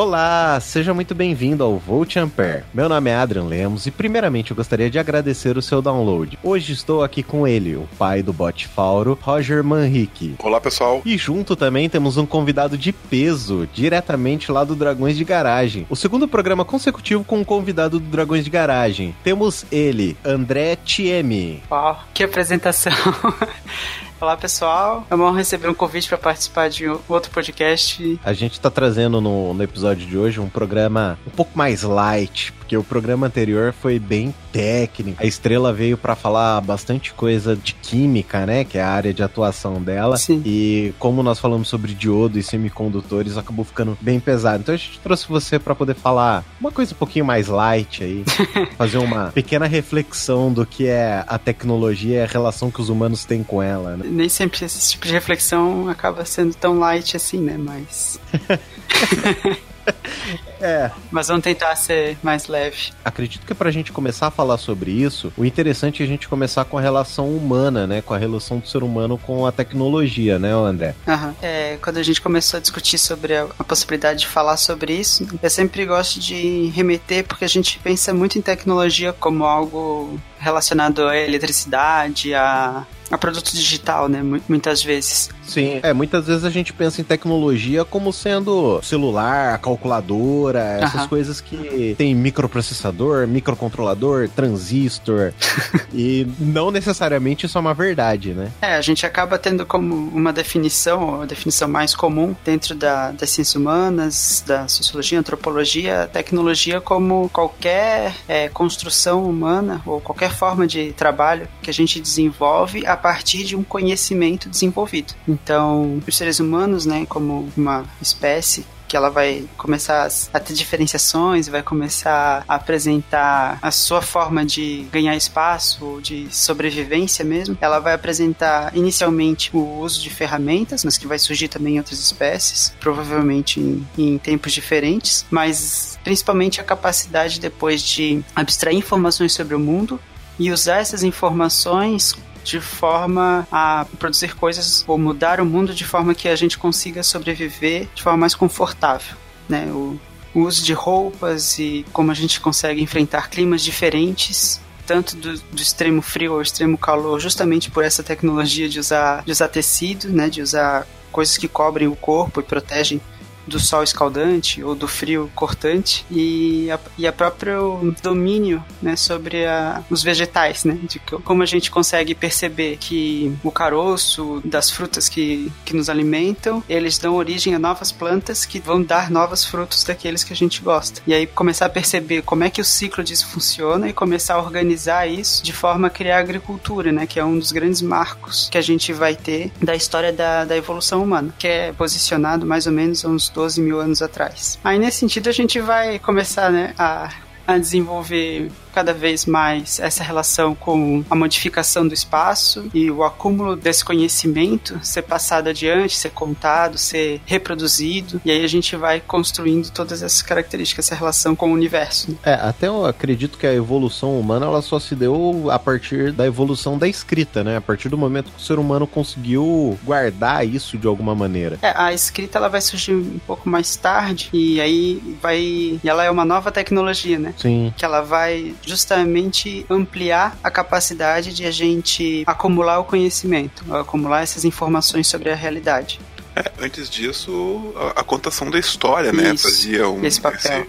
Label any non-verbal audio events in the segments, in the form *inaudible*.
Olá, seja muito bem-vindo ao Volt Ampere. Meu nome é Adrian Lemos e primeiramente eu gostaria de agradecer o seu download. Hoje estou aqui com ele, o pai do bot Fauro, Roger Manrique. Olá, pessoal. E junto também temos um convidado de peso, diretamente lá do Dragões de Garagem. O segundo programa consecutivo com um convidado do Dragões de Garagem. Temos ele, André Tiemi. Uau, que apresentação! *laughs* Olá pessoal, é bom receber um convite para participar de outro podcast. A gente está trazendo no, no episódio de hoje um programa um pouco mais light, porque o programa anterior foi bem técnico. A Estrela veio para falar bastante coisa de química, né, que é a área de atuação dela. Sim. E como nós falamos sobre diodo e semicondutores, acabou ficando bem pesado. Então a gente trouxe você para poder falar uma coisa um pouquinho mais light aí, *laughs* fazer uma pequena reflexão do que é a tecnologia e a relação que os humanos têm com ela, né? Nem sempre esse tipo de reflexão acaba sendo tão light assim, né, mas *laughs* *laughs* É. Mas vamos tentar ser mais leve. Acredito que pra gente começar a falar sobre isso, o interessante é a gente começar com a relação humana, né? Com a relação do ser humano com a tecnologia, né, André? Uhum. É, quando a gente começou a discutir sobre a, a, possibilidade de falar sobre isso, eu sempre gosto de remeter porque a gente pensa muito em tecnologia como algo relacionado à eletricidade, a, a produto digital, né? Muitas vezes. Sim, é, muitas vezes a gente pensa em tecnologia como sendo celular, calculadora, essas coisas que tem microprocessador, microcontrolador, transistor. *laughs* e não necessariamente isso é uma verdade, né? É, a gente acaba tendo como uma definição, a definição mais comum dentro da, das ciências humanas, da sociologia, antropologia, tecnologia como qualquer é, construção humana ou qualquer forma de trabalho que a gente desenvolve a partir de um conhecimento desenvolvido. Então, os seres humanos, né, como uma espécie, que ela vai começar a ter diferenciações, vai começar a apresentar a sua forma de ganhar espaço, de sobrevivência mesmo. Ela vai apresentar inicialmente o uso de ferramentas, mas que vai surgir também em outras espécies, provavelmente em, em tempos diferentes, mas principalmente a capacidade depois de abstrair informações sobre o mundo e usar essas informações de forma a produzir coisas ou mudar o mundo de forma que a gente consiga sobreviver de forma mais confortável, né? O, o uso de roupas e como a gente consegue enfrentar climas diferentes tanto do, do, extremo frio ao extremo calor, justamente por essa tecnologia de usar, de usar tecido, né, de usar coisas que cobrem o corpo e protegem do sol escaldante ou do frio cortante e a, e a próprio domínio né, sobre a, os vegetais, né, de como a gente consegue perceber que o caroço das frutas que, que nos alimentam, eles dão origem a novas plantas que vão dar novos frutos daqueles que a gente gosta. E aí começar a perceber como é que o ciclo disso funciona e começar a organizar isso de forma a criar agricultura, né, que é um dos grandes marcos que a gente vai ter da história da, da evolução humana, que é posicionado mais ou menos uns 12 mil anos atrás. Aí nesse sentido a gente vai começar né, a, a desenvolver cada vez mais essa relação com a modificação do espaço e o acúmulo desse conhecimento ser passado adiante, ser contado, ser reproduzido, e aí a gente vai construindo todas essas características, essa relação com o universo. Né? É, até eu acredito que a evolução humana ela só se deu a partir da evolução da escrita, né? A partir do momento que o ser humano conseguiu guardar isso de alguma maneira. É, a escrita ela vai surgir um pouco mais tarde e aí vai e ela é uma nova tecnologia, né? Sim. Que ela vai justamente ampliar a capacidade de a gente acumular o conhecimento, acumular essas informações sobre a realidade. É, antes disso, a, a, contação da história, né, Isso, fazia um esse papel. Esse,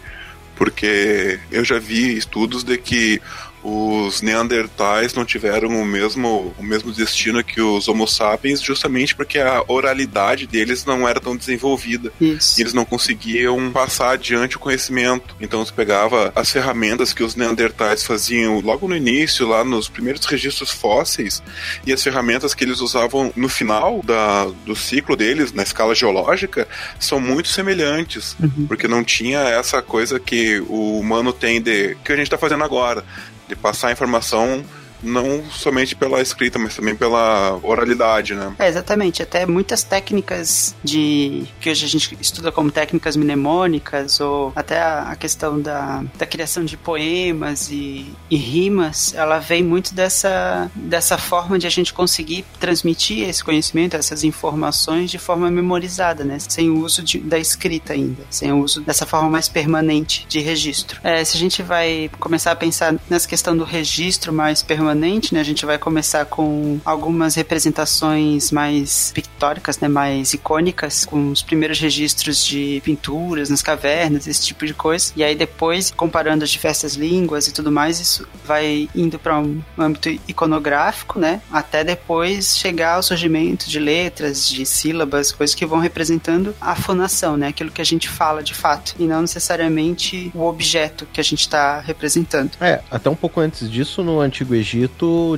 porque eu já vi estudos de que os Neandertais não tiveram o mesmo, o mesmo destino que os Homo sapiens, justamente porque a oralidade deles não era tão desenvolvida. Isso. Eles não conseguiam passar adiante o conhecimento. Então você pegava as ferramentas que os Neandertais faziam logo no início, lá nos primeiros registros fósseis, e as ferramentas que eles usavam no final da, do ciclo deles, na escala geológica, são muito semelhantes. Uhum. Porque não tinha essa coisa que o humano tem de. que a gente está fazendo agora de passar a informação não somente pela escrita, mas também pela oralidade, né? É, exatamente. Até muitas técnicas de que hoje a gente estuda como técnicas mnemônicas, ou até a, questão da, da criação de poemas e, e rimas, ela vem muito dessa, dessa forma de a gente conseguir transmitir esse conhecimento, essas informações de forma memorizada, né? Sem o uso de, da escrita ainda, sem o uso dessa forma mais permanente de registro. É, se a gente vai começar a pensar nessa questão do registro mais permanente, né? A gente vai começar com algumas representações mais pictóricas, né? Mais icônicas, com os primeiros registros de pinturas nas cavernas, esse tipo de coisa. E aí depois, comparando as diversas línguas e tudo mais, isso vai indo para um âmbito iconográfico, né? Até depois chegar ao surgimento de letras, de sílabas, coisas que vão representando a fonação, né? Aquilo que a gente fala de fato, e não necessariamente o objeto que a gente está representando. É, até um pouco antes disso, no Antigo Egito,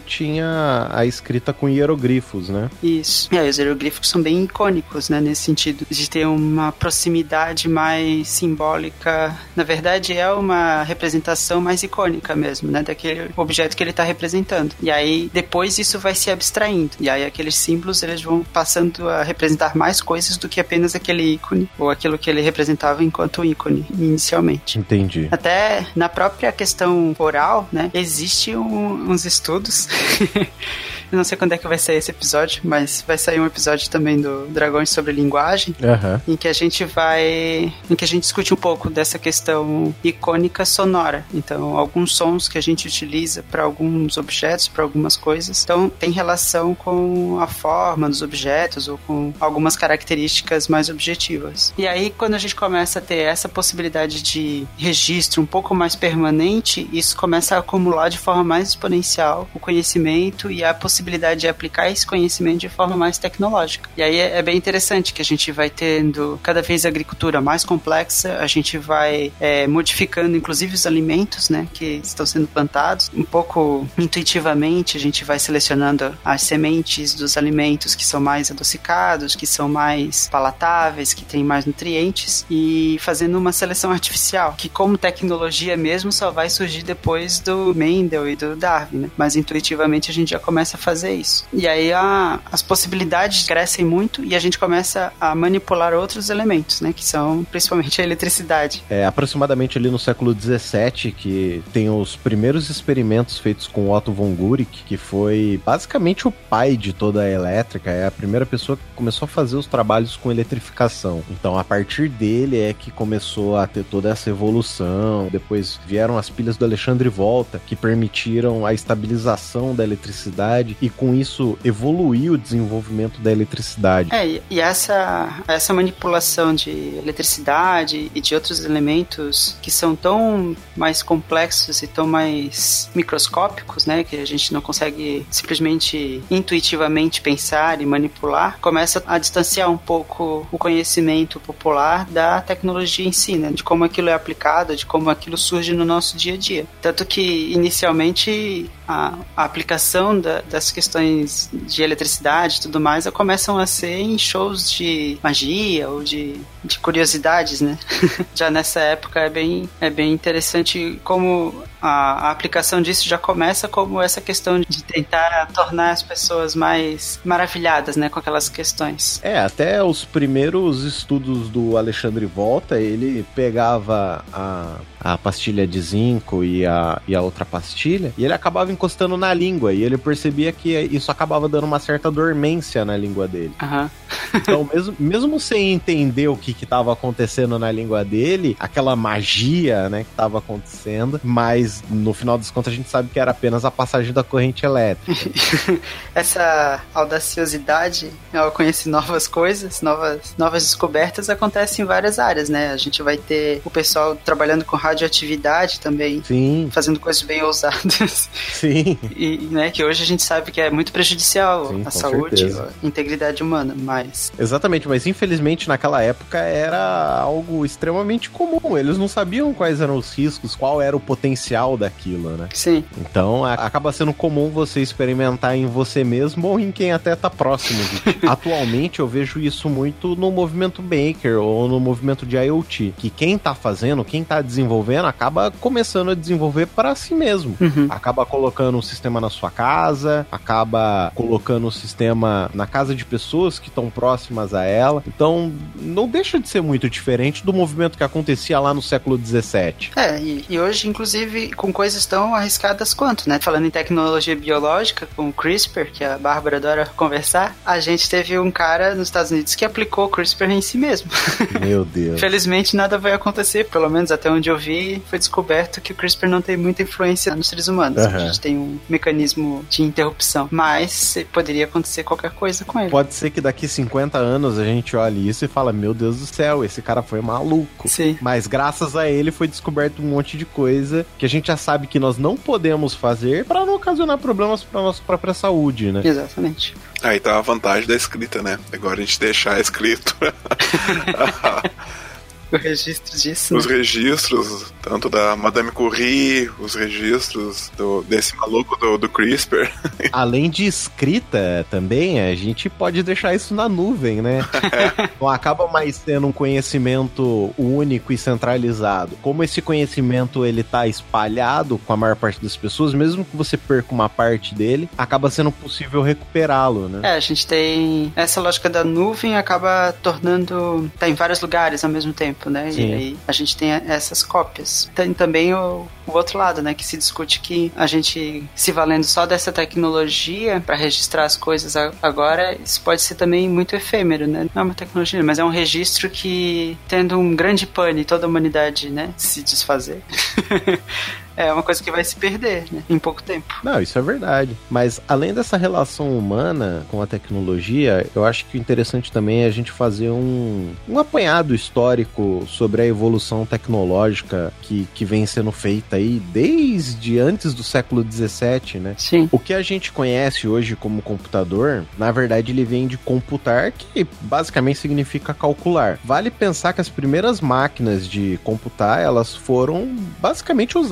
tinha a escrita com hieroglifos, né? Isso. É, os hieroglifos são bem icônicos, né? Nesse sentido, de ter uma proximidade mais simbólica. Na verdade, é uma representação mais icônica mesmo, né? Daquele objeto que ele está representando. E aí, depois isso vai se abstraindo. E aí, aqueles símbolos, eles vão passando a representar mais coisas do que apenas aquele ícone, ou aquilo que ele representava enquanto ícone, inicialmente. Entendi. Até na própria questão oral, né? Existe um, uns estudos *laughs* Eu não sei quando é que vai sair esse episódio, mas vai sair um episódio também do Dragões sobre Linguagem, uhum. em que a gente vai. em que a gente discute um pouco dessa questão icônica sonora. Então, alguns sons que a gente utiliza para alguns objetos, para algumas coisas, então tem relação com a forma dos objetos ou com algumas características mais objetivas. E aí, quando a gente começa a ter essa possibilidade de registro um pouco mais permanente, isso começa a acumular de forma mais exponencial o conhecimento e a possibilidade possibilidade de aplicar esse conhecimento de forma mais tecnológica. E aí é, é bem interessante que a gente vai tendo cada vez a agricultura mais complexa, a gente vai é, modificando inclusive os alimentos né, que estão sendo plantados. Um pouco intuitivamente, a gente vai selecionando as sementes dos alimentos que são mais adocicados, que são mais palatáveis, que têm mais nutrientes, e fazendo uma seleção artificial, que como tecnologia mesmo só vai surgir depois do Mendel e do Darwin, né? mas intuitivamente a gente já começa fazer isso. E aí a, as possibilidades crescem muito e a gente começa a manipular outros elementos, né? Que são principalmente a eletricidade. É aproximadamente ali no século 17 que tem os primeiros experimentos feitos com Otto von Guericke, que foi basicamente o pai de toda a elétrica, é a primeira pessoa que começou a fazer os trabalhos com eletrificação. Então, a partir dele é que começou a ter toda essa evolução. Depois vieram as pilhas do Alexandre Volta, que permitiram a estabilização da eletricidade e com isso evoluir o desenvolvimento da eletricidade. É, e essa, essa manipulação de eletricidade e de outros elementos que são tão mais complexos e tão mais microscópicos, né, que a gente não consegue simplesmente intuitivamente pensar e manipular, começa a distanciar um pouco o conhecimento popular da tecnologia em si, né, de como aquilo é aplicado, de como aquilo surge no nosso dia a dia. Tanto que inicialmente a, a aplicação da, das questões de eletricidade e tudo mais começam a ser em shows de magia ou de, de curiosidades, né? *laughs* já nessa época é bem, é bem interessante como a, a, aplicação disso já começa como essa questão de tentar tornar as pessoas mais maravilhadas, né, com aquelas questões. É, até os primeiros estudos do Alexandre Volta, ele pegava a, a pastilha de zinco e a, e a outra pastilha, e ele acabava encostando na língua, e ele percebia que isso acabava dando uma certa dormência na língua dele. Uhum. então, mesmo, mesmo sem entender o que estava acontecendo na língua dele, aquela magia, né, que estava acontecendo, mas no final das contas a gente sabe que era apenas a passagem da corrente elétrica. *laughs* Essa audaciosidade ao conhecer novas coisas, novas, novas descobertas, acontece em várias áreas, né? A gente vai ter o pessoal trabalhando com radioatividade também, Sim. fazendo coisas bem ousadas. Sim. E, né, que hoje a gente sabe que é muito prejudicial Sim, à saúde, certeza. à integridade humana, mas... Exatamente, mas infelizmente naquela época era algo extremamente comum. Eles não sabiam quais eram os riscos, qual era o potencial real daquilo, né? Sim. Então a- acaba sendo comum você experimentar em você mesmo ou em quem até tá próximo. *laughs* Atualmente eu vejo isso muito no movimento Baker ou no movimento de IoT, que quem tá fazendo, quem tá desenvolvendo, acaba começando a desenvolver para si mesmo. Uhum. Acaba colocando um sistema na sua casa, acaba colocando um sistema na casa de pessoas que estão próximas a ela. Então, não deixa de ser muito diferente do movimento que acontecia lá no século XVII. É, e, e hoje, inclusive, com coisas tão arriscadas quanto, né? Falando em tecnologia biológica, com o CRISPR, que a Bárbara adora conversar, a gente teve um cara nos Estados Unidos que aplicou o CRISPR em si mesmo. *laughs* Meu Deus. Felizmente nada vai acontecer, pelo menos até onde eu vi, foi descoberto que o CRISPR não tem muita influência nos seres humanos. Aham. A gente tem um mecanismo de interrupção, mas poderia acontecer qualquer coisa com ele. Pode ser que daqui 50 anos a gente olhe isso e fala: Meu Deus do céu, esse cara foi maluco. Sim. Mas graças a ele foi descoberto um monte de coisa que a gente já sabe que nós não podemos fazer para não ocasionar problemas para nossa própria saúde, né? Exatamente. Aí tá a vantagem da escrita, né? Agora a gente deixar escrito *laughs* registro disso. os registros, tanto da Madame Curie, os registros do, desse maluco do, do CRISPR. *laughs* Além de escrita também, a gente pode deixar isso na nuvem, né? *laughs* Não acaba mais sendo um conhecimento único e centralizado. Como esse conhecimento ele tá espalhado com a maior parte das pessoas, mesmo que você perca uma parte dele, acaba sendo possível recuperá-lo, né? É, a gente tem essa lógica da nuvem acaba tornando tá em vários lugares ao mesmo tempo, né? Sim. E aí a gente tem essas cópias. Tem também o, o outro lado, né, que se discute que a gente se valendo só dessa tecnologia para registrar as coisas agora, isso pode ser também muito efêmero, né? Não é uma tecnologia, mas é um registro que tendo um grande pane toda a humanidade, né, se desfazer. *laughs* é uma coisa que vai se perder, né, em pouco tempo. Não, isso é verdade. Mas além dessa relação humana com a tecnologia, eu acho que o interessante também é a gente fazer um, um apanhado histórico sobre a evolução tecnológica que, que vem sendo feita aí desde antes do século XVII, né? Sim. O que a gente conhece hoje como computador, na verdade, ele vem de computar, que basicamente significa calcular. Vale pensar que as primeiras máquinas de computar, elas foram basicamente os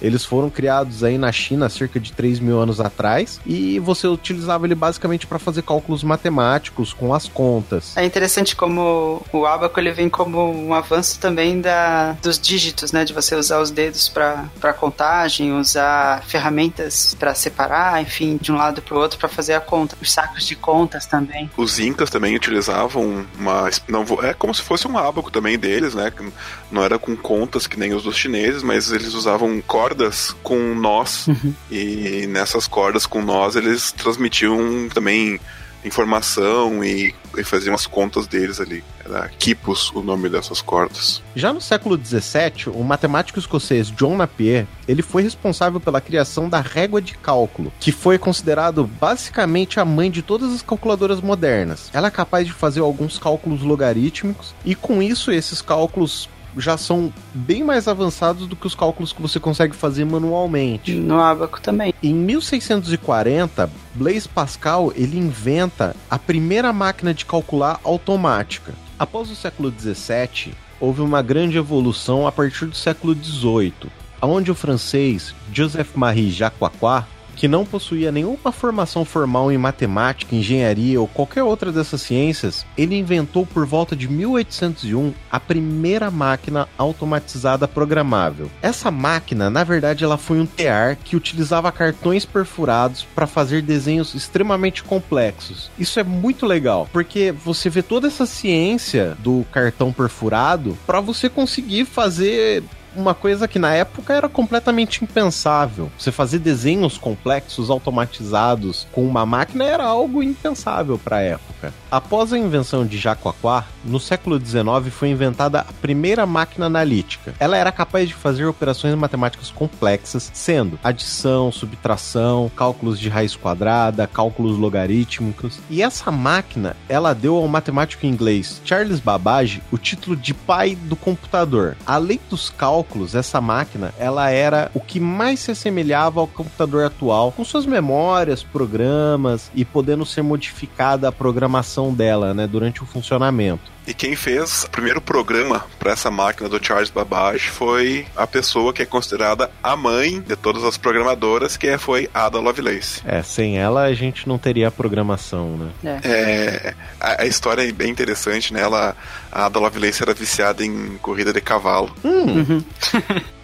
Eles foram criados aí na China há cerca de 3 mil anos atrás e você utilizava ele basicamente para fazer cálculos matemáticos com as contas. É interessante como o abaco ele vem como um avanço também da, dos dígitos, né? De você usar os dedos para contagem, usar ferramentas para separar, enfim, de um lado para o outro para fazer a conta. Os sacos de contas também. Os incas também utilizavam uma. Não, é como se fosse um ábaco também deles, né? que Não era com contas que nem os dos chineses, mas eles usavam cordas com nós. E nessas cordas com nós eles transmitiam também informação e, e faziam as contas deles ali. Era quipos o nome dessas cordas. Já no século XVII, o matemático escocês John Napier, ele foi responsável pela criação da régua de cálculo, que foi considerado basicamente a mãe de todas as calculadoras modernas. Ela é capaz de fazer alguns cálculos logarítmicos e com isso esses cálculos já são bem mais avançados do que os cálculos que você consegue fazer manualmente. No abaco também. Em 1640, Blaise Pascal ele inventa a primeira máquina de calcular automática. Após o século 17, houve uma grande evolução a partir do século 18, onde o francês Joseph-Marie Jacquard que não possuía nenhuma formação formal em matemática, engenharia ou qualquer outra dessas ciências, ele inventou por volta de 1801 a primeira máquina automatizada programável. Essa máquina, na verdade, ela foi um tear que utilizava cartões perfurados para fazer desenhos extremamente complexos. Isso é muito legal, porque você vê toda essa ciência do cartão perfurado para você conseguir fazer uma coisa que na época era completamente impensável. Você fazer desenhos complexos automatizados com uma máquina era algo impensável para a época. Após a invenção de Jacquard, no século XIX foi inventada a primeira máquina analítica. Ela era capaz de fazer operações matemáticas complexas, sendo adição, subtração, cálculos de raiz quadrada, cálculos logarítmicos. E essa máquina, ela deu ao matemático inglês Charles Babbage o título de pai do computador. Além dos cálculos, essa máquina, ela era o que mais se assemelhava ao computador atual, com suas memórias, programas e podendo ser modificada a programação dela, né, durante o funcionamento. E quem fez o primeiro programa para essa máquina do Charles Babbage foi a pessoa que é considerada a mãe de todas as programadoras, que foi Ada Lovelace. É, sem ela a gente não teria programação, né? É. é a, a, história é bem interessante, né? Ela, a Ada Lovelace era viciada em corrida de cavalo. Hum. Uhum. *laughs*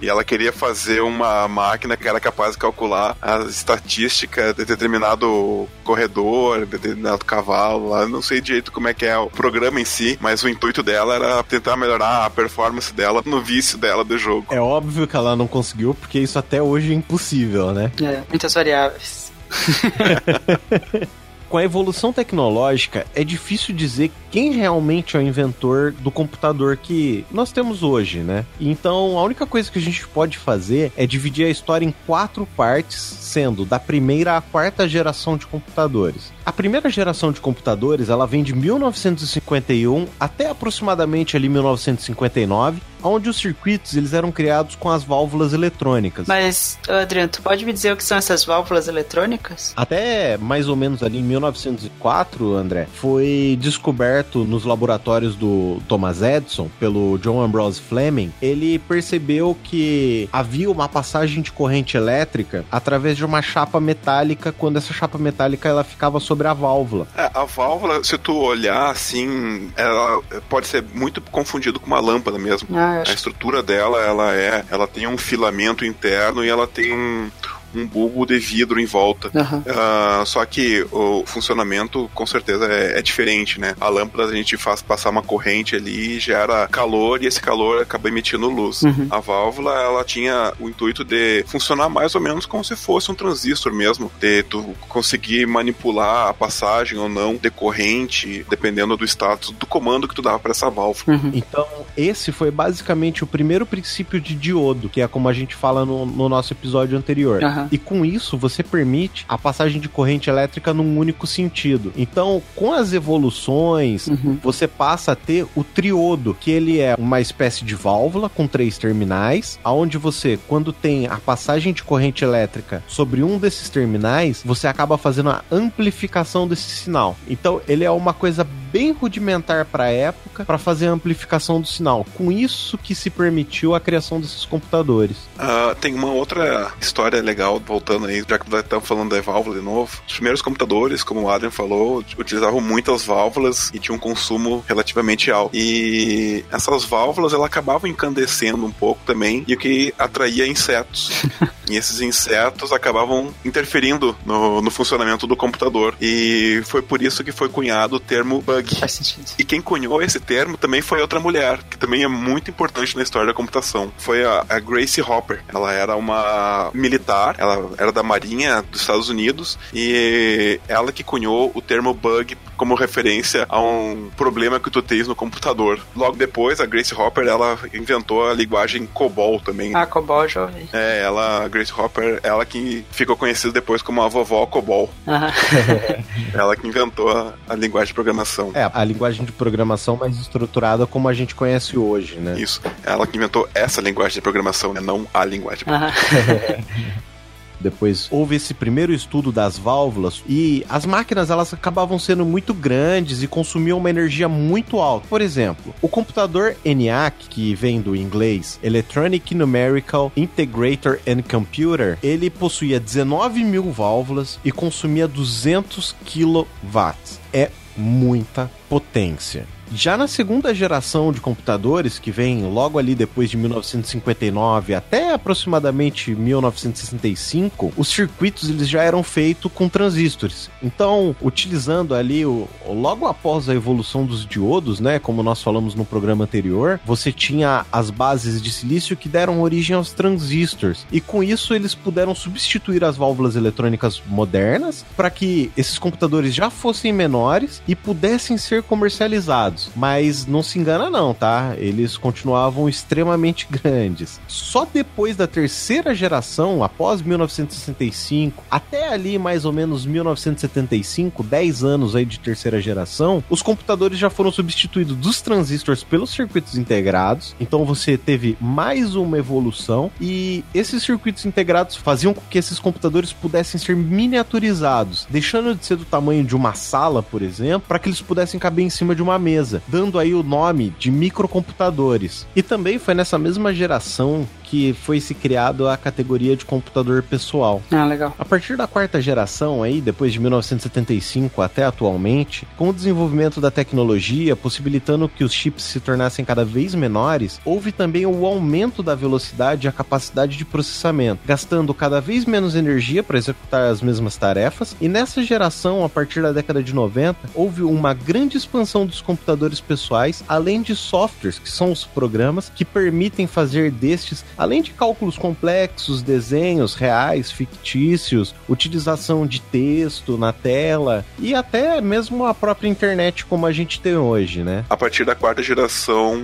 E, ela queria fazer uma máquina que era capaz de calcular a estatística de determinado corredor, de determinado cavalo. Lá. Não sei direito como é que é o programa em si, mas o intuito dela era tentar melhorar a performance dela no vício dela do jogo. É óbvio que ela não conseguiu, porque isso até hoje é impossível, né? É, muitas variáveis. *laughs* com a evolução tecnológica, é difícil dizer quem realmente é o inventor do computador que nós temos hoje, né? Então, a única coisa que a gente pode fazer é dividir a história em quatro partes, sendo da primeira à quarta geração de computadores. A primeira geração de computadores, ela vem de 1951 até aproximadamente ali 1959, onde os circuitos eles eram criados com as válvulas eletrônicas. Mas, Adriano, tu pode me dizer o que são essas válvulas eletrônicas? Até mais ou menos ali em 1904, André, foi descoberto nos laboratórios do Thomas Edison pelo John Ambrose Fleming, ele percebeu que havia uma passagem de corrente elétrica através de uma chapa metálica, quando essa chapa metálica ela ficava sobre a válvula. É, a válvula, se tu olhar assim, ela pode ser muito confundido com uma lâmpada mesmo. Ah. A estrutura dela, ela é, ela tem um filamento interno e ela tem um um bulbo de vidro em volta. Uhum. Uh, só que o funcionamento com certeza é, é, diferente, né? A lâmpada a gente faz passar uma corrente ali, gera calor e esse calor acaba emitindo luz. Uhum. A válvula ela tinha o intuito de funcionar mais ou menos como se fosse um transistor mesmo, de tu conseguir manipular a passagem ou não de corrente, dependendo do status do comando que tu dava para essa válvula. Uhum. Então, esse foi basicamente o primeiro princípio de diodo, que é como a gente fala no, no nosso episódio anterior. Uhum. Uhum. E com isso você permite a passagem de corrente elétrica num único sentido. Então, com as evoluções, uhum. você passa a ter o triodo, que ele é uma espécie de válvula com três terminais, aonde você, quando tem a passagem de corrente elétrica sobre um desses terminais, você acaba fazendo a amplificação desse sinal. Então, ele é uma coisa bem rudimentar para a época para fazer a amplificação do sinal. Com isso que se permitiu a criação desses computadores. Uh, tem uma outra história legal voltando aí, já que estamos falando da válvula de novo. Os primeiros computadores, como o Adrian falou, utilizavam muitas válvulas e tinham um consumo relativamente alto. E essas válvulas, ela acabavam incandescendo um pouco também, e o que atraía insetos. *laughs* e esses insetos acabavam interferindo no, no funcionamento do computador. E foi por isso que foi cunhado o termo bug. Faz sentido. E quem cunhou esse termo também foi outra mulher, que também é muito importante na história da computação. Foi a, a Grace Hopper. Ela era uma militar ela era da Marinha dos Estados Unidos e ela que cunhou o termo bug como referência a um problema que tu tens no computador. Logo depois, a Grace Hopper, ela inventou a linguagem COBOL também. Ah, COBOL já ouvi. É, ela, a Grace Hopper, ela que ficou conhecida depois como a vovó COBOL. *laughs* ela que inventou a, a, linguagem de programação. É, a linguagem de programação mais estruturada como a gente conhece hoje, né? Isso. Ela que inventou essa linguagem de programação, né? Não a linguagem de programação. *laughs* Depois houve esse primeiro estudo das válvulas e as máquinas elas acabavam sendo muito grandes e consumiam uma energia muito alta. Por exemplo, o computador ENIAC, que vem do inglês Electronic Numerical Integrator and Computer, ele possuía 19 mil válvulas e consumia 200 kW. É muita potência. Já na segunda geração de computadores, que vem logo ali depois de 1959 até aproximadamente 1965, os circuitos eles já eram feitos com transistores. Então, utilizando ali o logo após a evolução dos diodos, né, como nós falamos no programa anterior, você tinha as bases de silício que deram origem aos transistores. E com isso eles puderam substituir as válvulas eletrônicas modernas para que esses computadores já fossem menores e pudessem ser comercializados. Mas não se engana não, tá? Eles continuavam extremamente *laughs* grandes. Só depois da terceira geração, após 1965, até ali mais ou menos 1975, 10 anos aí de terceira geração, os computadores já foram substituídos dos transistores pelos circuitos integrados. Então você teve mais uma evolução e esses circuitos integrados faziam com que esses computadores pudessem ser miniaturizados, deixando de ser do tamanho de uma sala, por exemplo, para que eles pudessem caber em cima de uma mesa, dando aí o nome de microcomputadores. E também foi nessa mesma geração que foi se criado a categoria de computador pessoal. Ah, legal. A partir da quarta geração aí, depois de 1975 até atualmente, com o desenvolvimento da tecnologia possibilitando que os chips se tornassem cada vez menores, houve também o aumento da velocidade e a capacidade de processamento, gastando cada vez menos energia para executar as mesmas tarefas. E nessa geração, a partir da década de 90, houve uma grande expansão dos computadores pessoais, além de softwares, que são os programas que permitem fazer destes Além de cálculos complexos, desenhos reais, fictícios, utilização de texto na tela e até mesmo a própria internet como a gente tem hoje, né? A partir da quarta geração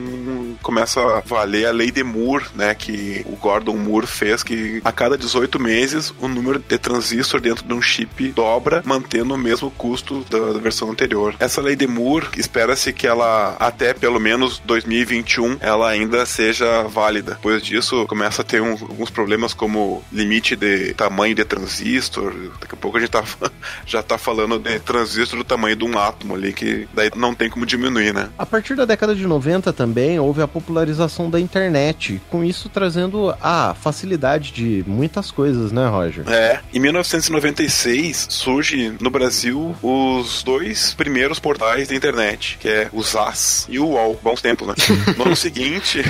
começa a valer a lei de Moore, né, que o Gordon Moore fez que a cada 18 meses o número de transistor dentro de um chip dobra, mantendo o mesmo custo da, versão anterior. Essa lei de Moore, espera-se que ela até pelo menos 2021 ela ainda seja válida. Depois disso, começa a ter um, alguns problemas como limite de tamanho de transistor. Daqui a pouco a gente tá, *laughs* já tá falando de transistor do tamanho de um átomo ali, que daí não tem como diminuir, né? A partir da década de 90 também houve a popularização da internet, com isso trazendo a facilidade de muitas coisas, né, Roger? É. Em 1996 surge no Brasil os dois primeiros portais da internet, que é o ZAS e o UOL. Bons tempos, né? *laughs* No ano seguinte,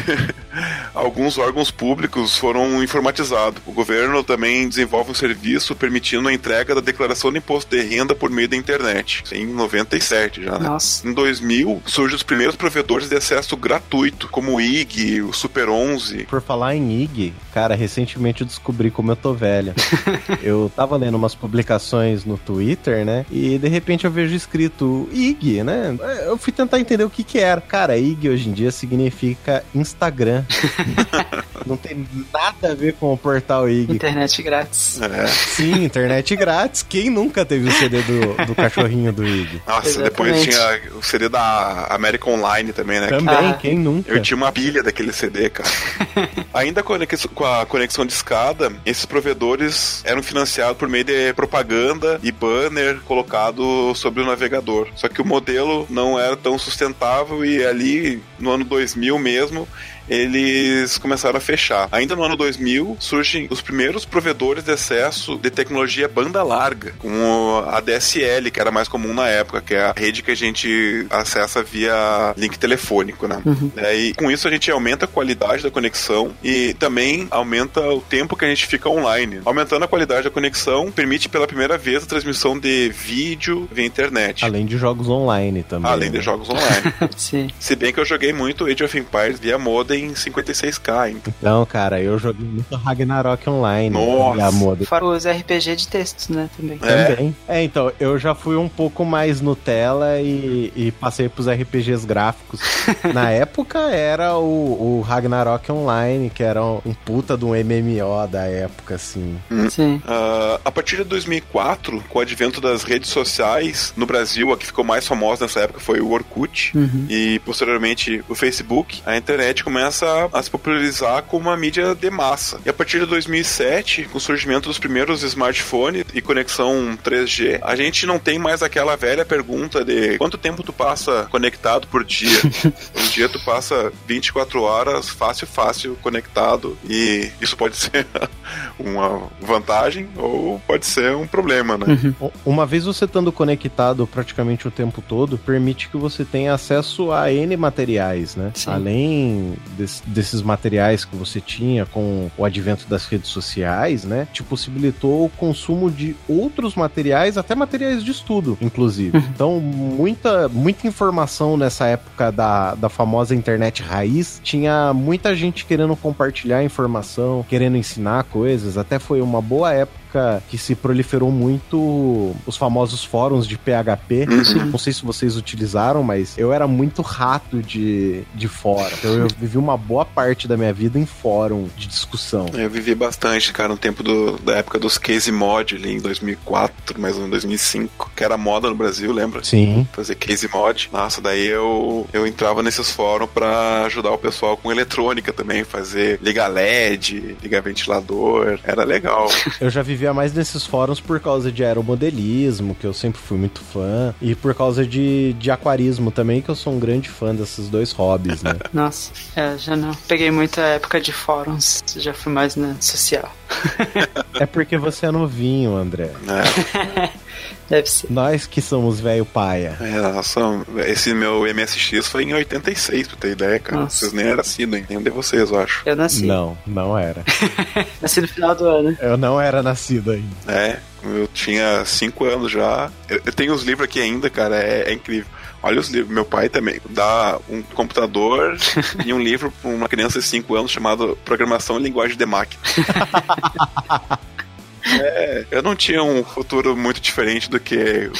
*laughs* alguns órgãos públicos foram informatizados. O governo também desenvolve um serviço permitindo a entrega da declaração de imposto de renda por meio da internet. Em 97 já, né? Nossa. Em 2000 surgem os primeiros provedores de acesso gratuito, como o IG, o Super 11. Por falar em IG, cara, recentemente eu descobri como eu tô velha. *laughs* eu tava lendo umas publicações no Twitter, né? E de repente eu vejo escrito IG, né? Eu fui tentar entender o que que era. Cara, IG hoje em dia significa Instagram. *laughs* Não tem nada a ver com o portal IG. Internet grátis. É. Sim, internet grátis. Quem nunca teve o CD do, do cachorrinho do IG? Nossa, Exatamente. depois tinha o CD da América Online também, né? Também, Ah. quem nunca? Eu tinha uma pilha daquele CD, cara. *laughs* Ainda com a conex- com a conexão de escada, esses provedores eram financiados por meio de propaganda e banner colocado sobre o navegador. Só que o modelo não era tão sustentável e ali no ano 2000 mesmo eles começaram a fechar. Ainda no ano 2000 surgem os primeiros provedores de acesso de tecnologia banda larga, como a DSL, que era mais comum na época, que é a rede que a gente acessa via link telefônico, né? É, e com isso a gente aumenta a qualidade da conexão e também aumenta o tempo que a gente fica online. Aumentando a qualidade da conexão, permite pela primeira vez a transmissão de vídeo via internet. Além de jogos online também. Além de né? jogos online. *laughs* Sim. Se bem que eu joguei muito Age of Empires via modem em 56k, então. Então, cara, eu joguei muito Ragnarok Online. Nossa. via moda. Fora os RPG de textos, né, também. É. Também. É, então, eu já fui um pouco mais Nutella e, e passei pros RPGs gráficos. *laughs* Na época era o, o Ragnarok Online, que era um, um puta de um MMO da época, assim. Sim. Ah, a partir de 2004, com o advento das redes sociais, no Brasil, a que ficou mais famosa nessa época foi o Orkut. Uhum. E posteriormente o Facebook, a internet começa a, a se popularizar como uma mídia de massa. E a partir de 2007, com o surgimento dos primeiros smartphones e conexão 3G, a gente não tem mais aquela velha pergunta de quanto tempo tu passa conectado por dia. *laughs* um dia tu passa 24 horas fácil, fácil conectado e isso pode ser *laughs* uma vantagem ou pode ser um problema, né? U- Uma vez você estando conectado praticamente o tempo todo, permite que você tenha acesso a N materiais, né? Sim. Além des- desses materiais que você tinha com o advento das redes sociais, né? Te possibilitou o consumo de outros materiais, até materiais de estudo, inclusive. Então, muita, muita informação nessa época da, da famosa internet raiz. Tinha muita gente querendo compartilhar informação, querendo ensinar coisas. Até foi uma boa época época que se proliferou muito os famosos fóruns de PHP. Uhum. Não sei se vocês utilizaram, mas eu era muito rato de, de fórum. Então eu vivi uma boa parte da minha vida em fórum de discussão. Eu vivi bastante, cara, no tempo do, da época dos case mod ali em 2004, mais ou menos 2005, que era moda no Brasil, lembra? Sim. Fazer case mod. Nossa, daí eu, eu entrava nesses fóruns pra ajudar o pessoal com eletrônica também, fazer ligar LED, ligar ventilador. Era legal. Eu já vivia mais nesses fóruns por causa de aeromodelismo, que eu sempre fui muito fã, e por causa de, de aquarismo também, que eu sou um grande fã desses dois hobbies, né? *laughs* Nossa, é, já não peguei muita época de fóruns, já fui mais na social. é porque você é novinho, André. É. *laughs* Deve ser. Nós que somos velho paia. É, nossa, esse meu MSX foi em 86, pra ter ideia, cara. Nossa. Vocês nem eram nascidos ainda. Nenhum de vocês, eu acho. Eu nasci. Não, não era. *laughs* Nasci no final do ano. Eu não era nascido ainda. É, eu tinha 5 anos já. Eu, eu tenho os livros aqui ainda, cara, é, é incrível. Olha os livros. Meu pai também dá um computador *laughs* e um livro para uma criança de 5 anos chamado Programação e Linguagem de Máquina. *laughs* é, eu não tinha um futuro muito diferente do que.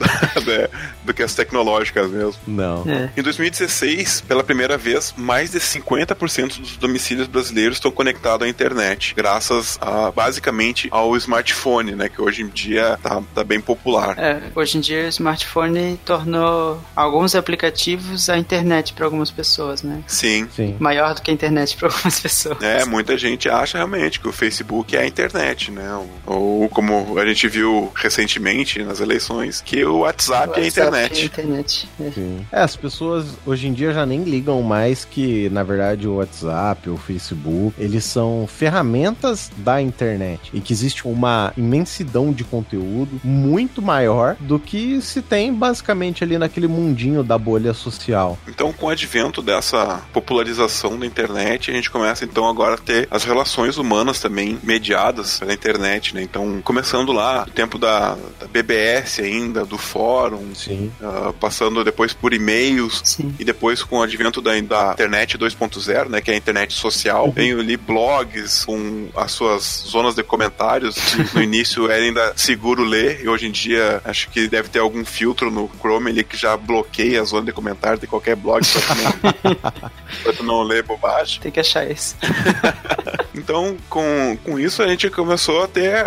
*laughs* né, do que as tecnológicas mesmo. Não. É. Em 2016, pela primeira vez, mais de 50% dos domicílios brasileiros estão conectados à internet, graças a, basicamente ao smartphone, né, que hoje em dia tá, tá bem popular. É, hoje em dia o smartphone tornou alguns aplicativos a internet para algumas pessoas, né? Sim. Sim. Maior do que a internet para algumas pessoas. É, muita gente acha realmente que o Facebook é a internet, né? Ou, ou como a gente viu recentemente nas eleições, que o WhatsApp, é a internet. É a internet. É. Sim. É, as pessoas hoje em dia já nem ligam mais que, na verdade, o WhatsApp, o Facebook, eles são ferramentas da internet. E que existe uma imensidão de conteúdo muito maior do que se tem basicamente ali naquele mundinho da bolha social. Então, com o advento dessa popularização da internet, a gente começa então agora a ter as relações humanas também mediadas pela internet, né? Então, começando lá, no tempo da, da BBS ainda, do fórum, Sim. ah, passando depois por e-mails, Sim. e depois com o advento da, da internet 2.0, né, que é a internet social, veio ali blogs com as suas zonas de comentários, que *laughs* no início era ainda seguro ler, e hoje em dia acho que deve ter algum filtro no Chrome ali que já bloqueia a zona de comentários de qualquer blog pra tu não, *laughs* pra tu não ler bobagem. Tem que achar isso. *laughs* Então, com, com isso, a gente começou a ter.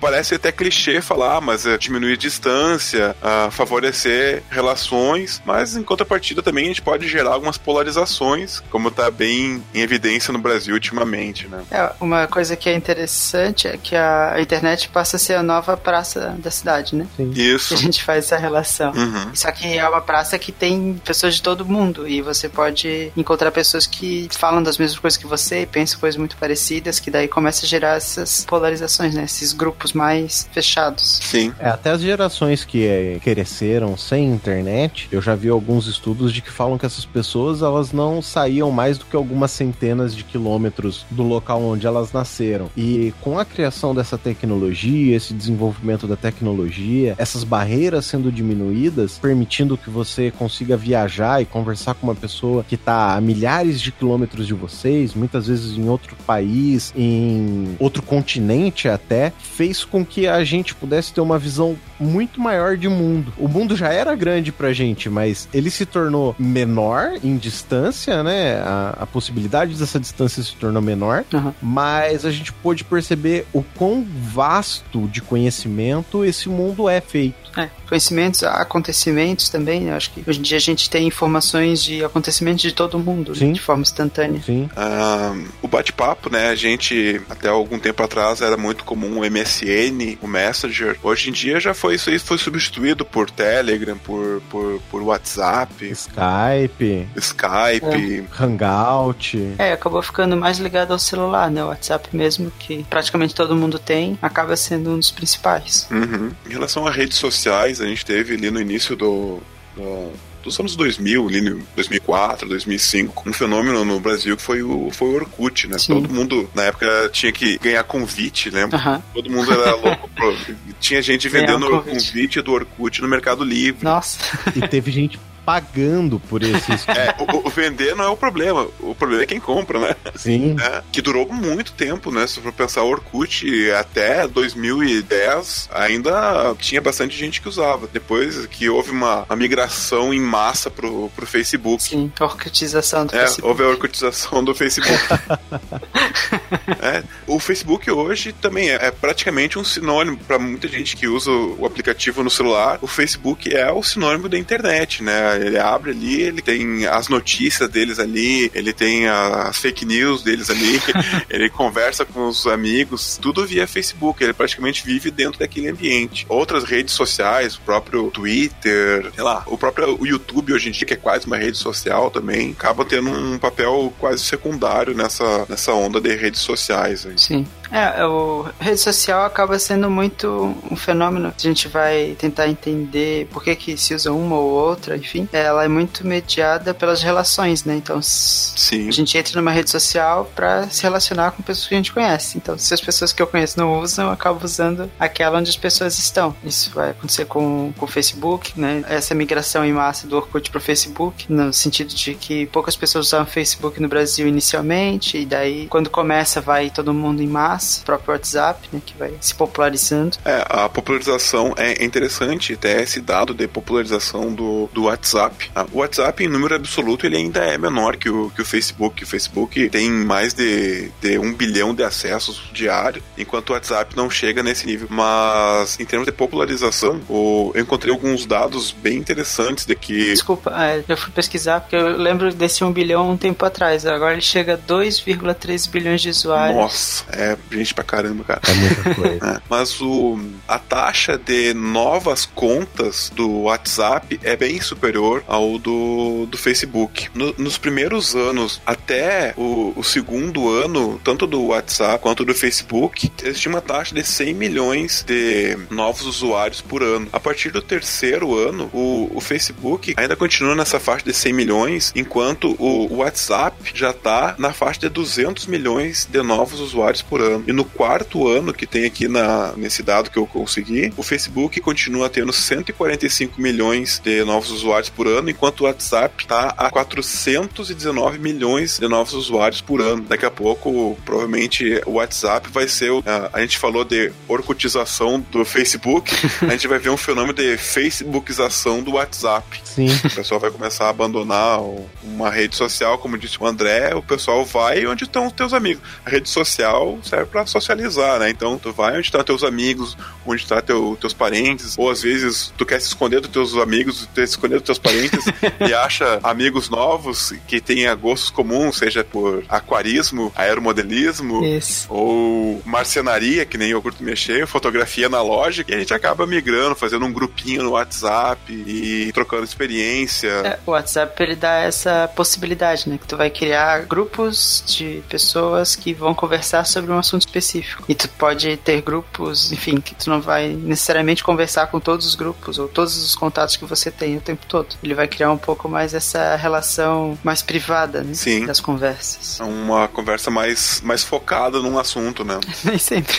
Parece até clichê falar, mas é diminuir distância, a favorecer relações, mas em contrapartida também a gente pode gerar algumas polarizações, como tá bem em evidência no Brasil ultimamente, né? É, uma coisa que é interessante é que a internet passa a ser a nova praça da cidade, né? Que Isso. a gente faz essa relação. Uhum. Só que é uma praça que tem pessoas de todo mundo e você pode encontrar pessoas que falam das mesmas coisas que você e pensam coisas muito parecidas, que daí começa a gerar essas polarizações, né? Esses grupos mais fechados. Sim. É, até as gerações que é, cresceram sem internet, eu já vi alguns estudos de que falam que essas pessoas elas não saíam mais do que algumas centenas de quilômetros do local onde elas nasceram. E com a criação dessa tecnologia, esse desenvolvimento da tecnologia, essas barreiras sendo diminuídas, permitindo que você consiga viajar e conversar com uma pessoa que está a milhares de quilômetros de vocês, muitas vezes em outro país, em outro continente até, fez com que a gente pudesse ter uma visão muito maior de mundo. O mundo já era grande pra gente, mas ele se tornou menor em distância, né? A, a possibilidade dessa distância se tornou menor, Uhum. mas a gente pôde perceber o quão vasto de conhecimento esse mundo é feito. É, conhecimentos, acontecimentos também. né? Eu acho que hoje em dia a gente tem informações de acontecimentos de todo mundo né? Sim. de forma instantânea. Sim. Ah, o bate-papo, né? A gente, até algum tempo atrás, era muito comum o MSN, o Messenger. Hoje em dia já foi isso aí, foi substituído por Telegram, por, por, por WhatsApp, Skype, Skype. Hangout. É, acabou ficando mais ligado ao celular, né? O WhatsApp mesmo, que praticamente todo mundo tem, acaba sendo um dos principais. Uhum. Em relação a redes a gente teve ali no início do, do- dos anos 2000, ali no 2004, 2005, um fenômeno no Brasil que foi o, foi o Orkut, né? Sim. Todo mundo, na época, tinha que ganhar convite, lembra? Aham. Todo mundo era *laughs* louco. Pro... Tinha gente vendendo um o convite. convite do Orkut no Mercado Livre. Nossa. E teve gente pagando por esses. *laughs* é, o, o, vender não é o problema. O problema é quem compra, né? Sim. É, que durou muito tempo, né? Se for pensar Orkut, até 2010 ainda tinha bastante gente que usava. Depois que houve uma, uma migração em massa pro, pro Facebook. Sim, orcutização do é, Facebook. Houve a orcutização do Facebook. *laughs* é, o Facebook hoje também é, é praticamente um sinônimo para muita gente que usa o aplicativo no celular. O Facebook é o sinônimo da internet, né? Ele abre ali, ele tem as notícias deles ali, ele tem as fake news deles ali, *laughs* ele conversa com os amigos, tudo via Facebook. Ele praticamente vive dentro daquele ambiente. Outras redes sociais, o próprio Twitter, sei lá, o próprio YouTube hoje em dia, que é quase uma rede social também, acaba tendo um papel quase secundário nessa, nessa onda de redes sociais. Aí. Sim. É, o rede social acaba sendo muito um fenômeno. A gente vai tentar entender por que, que se usa uma ou outra, enfim. Ela é muito mediada pelas relações, né? Então, Sim. a gente entra numa rede social para se relacionar com pessoas que a gente conhece. Então, se as pessoas que eu conheço não usam, eu acabo usando aquela onde as pessoas estão. Isso vai acontecer com, com o Facebook, né? Essa migração em massa do Orkut para o Facebook, no sentido de que poucas pessoas usavam Facebook no Brasil inicialmente, e daí, quando começa, vai todo mundo em massa o próprio WhatsApp, né, que vai se popularizando. É, a popularização é interessante, até esse dado de popularização do, do WhatsApp. Ah, o WhatsApp, em número absoluto, ele ainda é menor que o, que o Facebook. O Facebook tem mais de, de um bilhão de acessos diários, enquanto o WhatsApp não chega nesse nível. Mas, em termos de popularização, o, eu encontrei alguns dados bem interessantes de que... Desculpa, é, eu fui pesquisar, porque eu lembro desse um bilhão um tempo atrás. Agora ele chega a 2,3 bilhões de usuários. Nossa, é gente pra caramba, cara. É muita coisa. *laughs* É, mas o, a taxa de novas contas do WhatsApp é bem superior ao do, do Facebook. No, nos primeiros anos, até o, o, segundo ano, tanto do WhatsApp quanto do Facebook, eles tinham uma taxa de 100 milhões de novos usuários por ano. A partir do terceiro ano, o, o Facebook ainda continua nessa faixa de 100 milhões, enquanto o, o WhatsApp já está na faixa de 200 milhões de novos usuários por ano. E no quarto ano que tem aqui na, nesse dado que eu consegui, o Facebook continua tendo 145 milhões de novos usuários por ano, enquanto o WhatsApp está a 419 milhões de novos usuários por ano. Daqui a pouco, provavelmente, o WhatsApp vai ser. O, a, a gente falou de orcutização do Facebook, *laughs* a gente vai ver um fenômeno de facebookização do WhatsApp. Sim. O pessoal vai começar a abandonar uma rede social, como disse o André, o pessoal vai onde estão os teus amigos. A rede social serve para socializar, né? Então tu vai onde estão tá teus amigos, onde estão tá teu, teus parentes, ou às vezes tu quer se esconder dos teus amigos, quer se esconder dos teus parentes *laughs* e acha amigos novos que tenha gostos comuns, seja por aquarismo, aeromodelismo Isso. ou marcenaria, que nem eu curto mexer, fotografia analógica, e a gente acaba migrando, fazendo um grupinho no WhatsApp e trocando experiência. É, o WhatsApp ele dá essa possibilidade, né? Que tu vai criar grupos de pessoas que vão conversar sobre um assunto específico. E tu pode ter grupos, enfim, que tu não vai necessariamente conversar com todos os grupos ou todos os contatos que você tem o tempo todo. Ele vai criar um pouco mais essa relação mais privada, né? Sim. Das conversas. É uma conversa mais, mais focada num assunto, né? *laughs* nem sempre.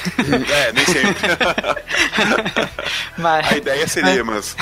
É, nem sempre. *laughs* mas... A ideia seria, mas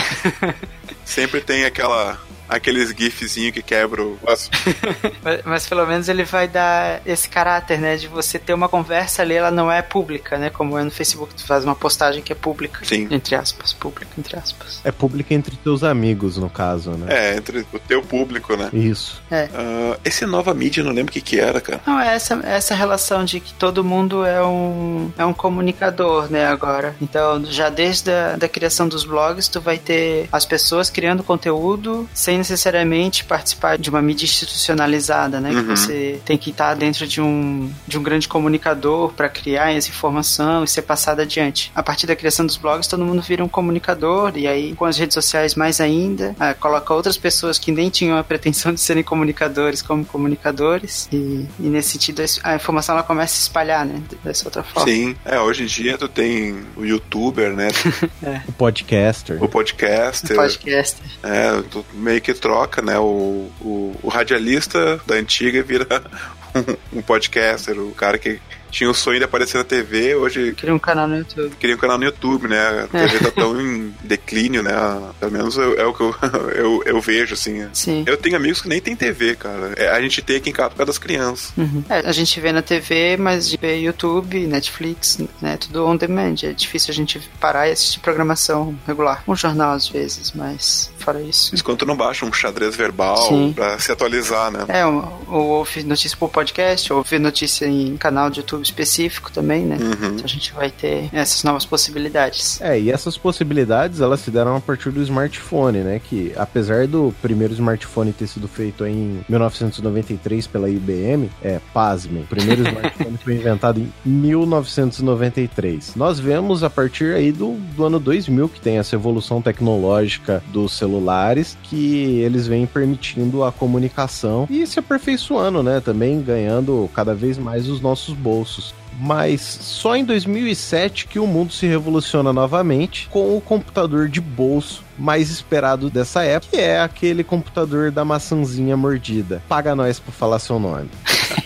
sempre tem aquela aqueles gifzinho que quebra o *laughs* mas, mas, pelo menos ele vai dar esse caráter, né? De você ter uma conversa ali, ela não é pública, né? Como é no Facebook, tu faz uma postagem que é pública. Sim. Entre aspas, pública, entre aspas. É pública entre teus amigos, no caso, né? É, entre o teu público, né? Isso. É. Uh, esse nova mídia, eu não lembro o que que era, cara. Não, é essa, essa relação de que todo mundo é um, é um comunicador, né, agora. Então, já desde a da criação dos blogs, tu vai ter as pessoas criando conteúdo sem necessariamente participar de uma mídia institucionalizada, né? Uhum. Que você tem que estar dentro de um, de um grande comunicador para criar essa informação e ser passada adiante. A partir da criação dos blogs, todo mundo vira um comunicador e aí com as redes sociais mais ainda, ah, coloca outras pessoas que nem tinham a pretensão de serem comunicadores como comunicadores e, e nesse sentido a informação ela começa a se espalhar, né? Dessa outra forma. Sim, é, hoje em dia tu tem o youtuber, né? *laughs* é. O podcaster. O podcaster. O podcaster. É, tu meio que troca, né? O, o, o radialista da antiga vira *laughs* um, um podcaster, o cara que tinha o sonho de aparecer na TV, hoje. Queria um canal no YouTube. Queria um canal no YouTube, né? A TV tá tão em declínio, né? Pelo menos é, é o que eu, *laughs* eu, eu, vejo, assim. Sim. Eu tenho amigos que nem tem TV, cara. É, a gente tem aqui em casa por causa das crianças. Uhum. É, a gente vê na TV, mas de ver YouTube, Netflix, né? Tudo on demand. É difícil a gente parar e assistir programação regular. Um jornal às vezes, mas fora isso. Isso quando tu não baixa um xadrez verbal Sim. pra se atualizar, né? É, ou ouvir notícia por podcast, ou ouvir notícia em canal de YouTube específico também, né? Uhum. Então a gente vai ter essas novas possibilidades. É, e essas possibilidades elas se deram a partir do smartphone, né? Que apesar do primeiro smartphone ter sido feito em 1993 pela IBM, é, pasmem, o primeiro *laughs* smartphone foi inventado em 1993. Nós vemos a partir aí do, do ano 2000 que tem essa evolução tecnológica dos celulares que eles vêm permitindo a comunicação e se aperfeiçoando, né? Também ganhando cada vez mais os nossos bolsos mas só em 2007 que o mundo se revoluciona novamente com o computador de bolso mais esperado dessa época, que é aquele computador da maçãzinha mordida. Paga nós pra falar seu nome.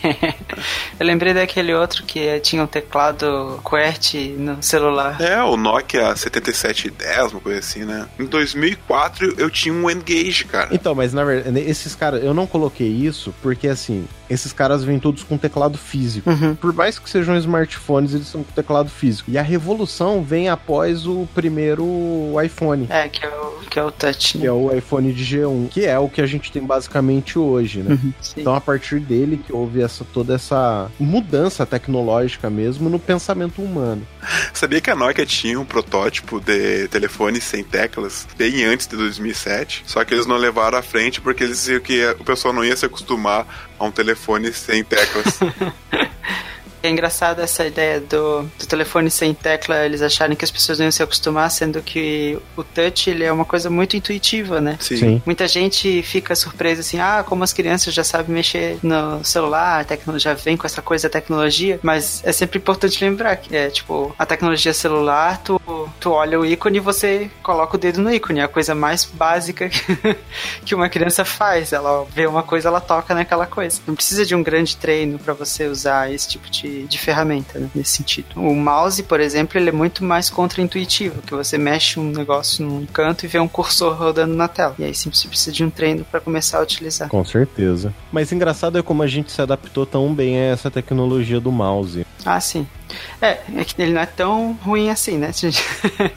*laughs* Eu lembrei daquele outro que tinha um teclado QWERTY no celular. É, o Nokia 7710, uma coisa assim, né? Em 2004 eu tinha um Engage, cara. Então, mas na verdade, esses caras, eu não coloquei isso porque assim, esses caras vêm todos com teclado físico. Uhum. Por mais que sejam smartphones, eles são com teclado físico. E a revolução vem após o primeiro iPhone. É, que é o, que é o Touch. Né? Que é o iPhone de G1, que é o que a gente tem basicamente hoje, né? Uhum, então, a partir dele que houve essa, toda essa mudança tecnológica mesmo no pensamento humano. Sabia que a Nokia tinha um protótipo de telefone sem teclas bem antes de 2007? Só que eles não levaram à frente porque eles diziam que o pessoal não ia se acostumar a um telefone sem teclas. *laughs* É engraçado essa ideia do, do, telefone sem tecla, eles acharem que as pessoas não iam se acostumar, sendo que o touch ele é uma coisa muito intuitiva, né? Sim. Sim. Muita gente fica surpresa assim, ah, como as crianças já sabem mexer no celular, a tecnologia vem com essa coisa da tecnologia, mas é sempre importante lembrar que é tipo, a tecnologia celular, tu, tu olha o ícone e você coloca o dedo no ícone, é a coisa mais básica *laughs* que uma criança faz, ela vê uma coisa, ela toca naquela coisa. Não precisa de um grande treino para você usar esse tipo de de, ferramenta, né, nesse sentido. O mouse, por exemplo, ele é muito mais contraintuitivo, que você mexe um negócio num canto e vê um cursor rodando na tela. E aí sim você precisa de um treino para começar a utilizar. Com certeza. Mas engraçado é como a gente se adaptou tão bem a essa tecnologia do mouse. Ah, sim. É, é que ele não é tão ruim assim, né?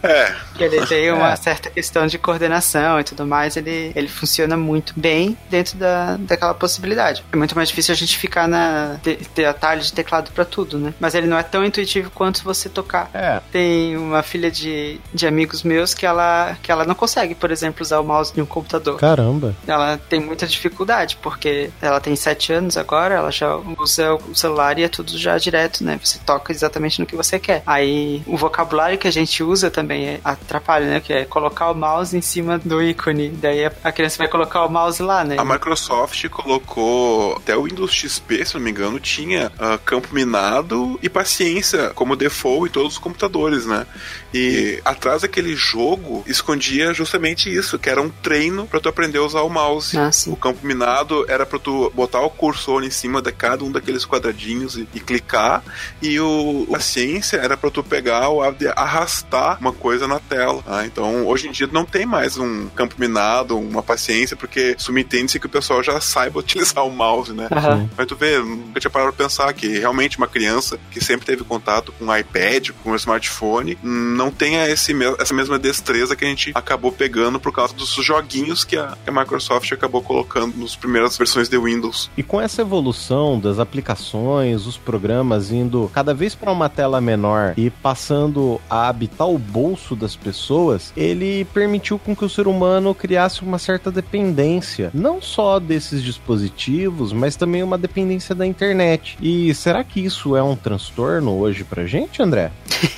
É. *laughs* ele tem uma é. certa questão de coordenação e tudo mais, ele, ele funciona muito bem dentro da, daquela possibilidade. É muito mais difícil a gente ficar na. ter atalho de teclado para tudo, né? Mas ele não é tão intuitivo quanto você tocar. É. Tem uma filha de, de amigos meus que ela, que ela não consegue, por exemplo, usar o mouse de um computador. Caramba. Ela tem muita dificuldade, porque ela tem 7 anos agora, ela já usa o celular e é tudo já direto, né? Você toca exatamente no que você quer. Aí o vocabulário que a gente usa também é, atrapalha, né? Que é colocar o mouse em cima do ícone. Daí a criança vai colocar o mouse lá, né? A Microsoft colocou até o Windows XP, se não me engano, tinha uh, campo minado e paciência como default em todos os computadores, né? E atrás daquele jogo escondia justamente isso, que era um treino para tu aprender a usar o mouse. Ah, o campo minado era para tu botar o cursor em cima de cada um daqueles quadradinhos e, e clicar, e o a ciência era para tu pegar o arrastar uma coisa na tela. Ah, então, hoje em dia não tem mais um campo minado, uma paciência, porque subentende-se que o pessoal já saiba *laughs* utilizar o mouse, né? Uhum. Mas tu vê, nunca tinha parado pra pensar que realmente uma criança que sempre teve contato com um iPad, com um smartphone, não tenha esse, essa mesma destreza que a gente acabou pegando por causa dos joguinhos que a, que a Microsoft acabou colocando nas primeiras versões de Windows. E com essa evolução das aplicações, os programas indo cada vez para uma tela menor e passando a habitar o bolso das pessoas, ele permitiu com que o ser humano criasse uma certa dependência, não só desses dispositivos, mas também uma dependência da internet. E será que isso é um transtorno hoje pra gente, André?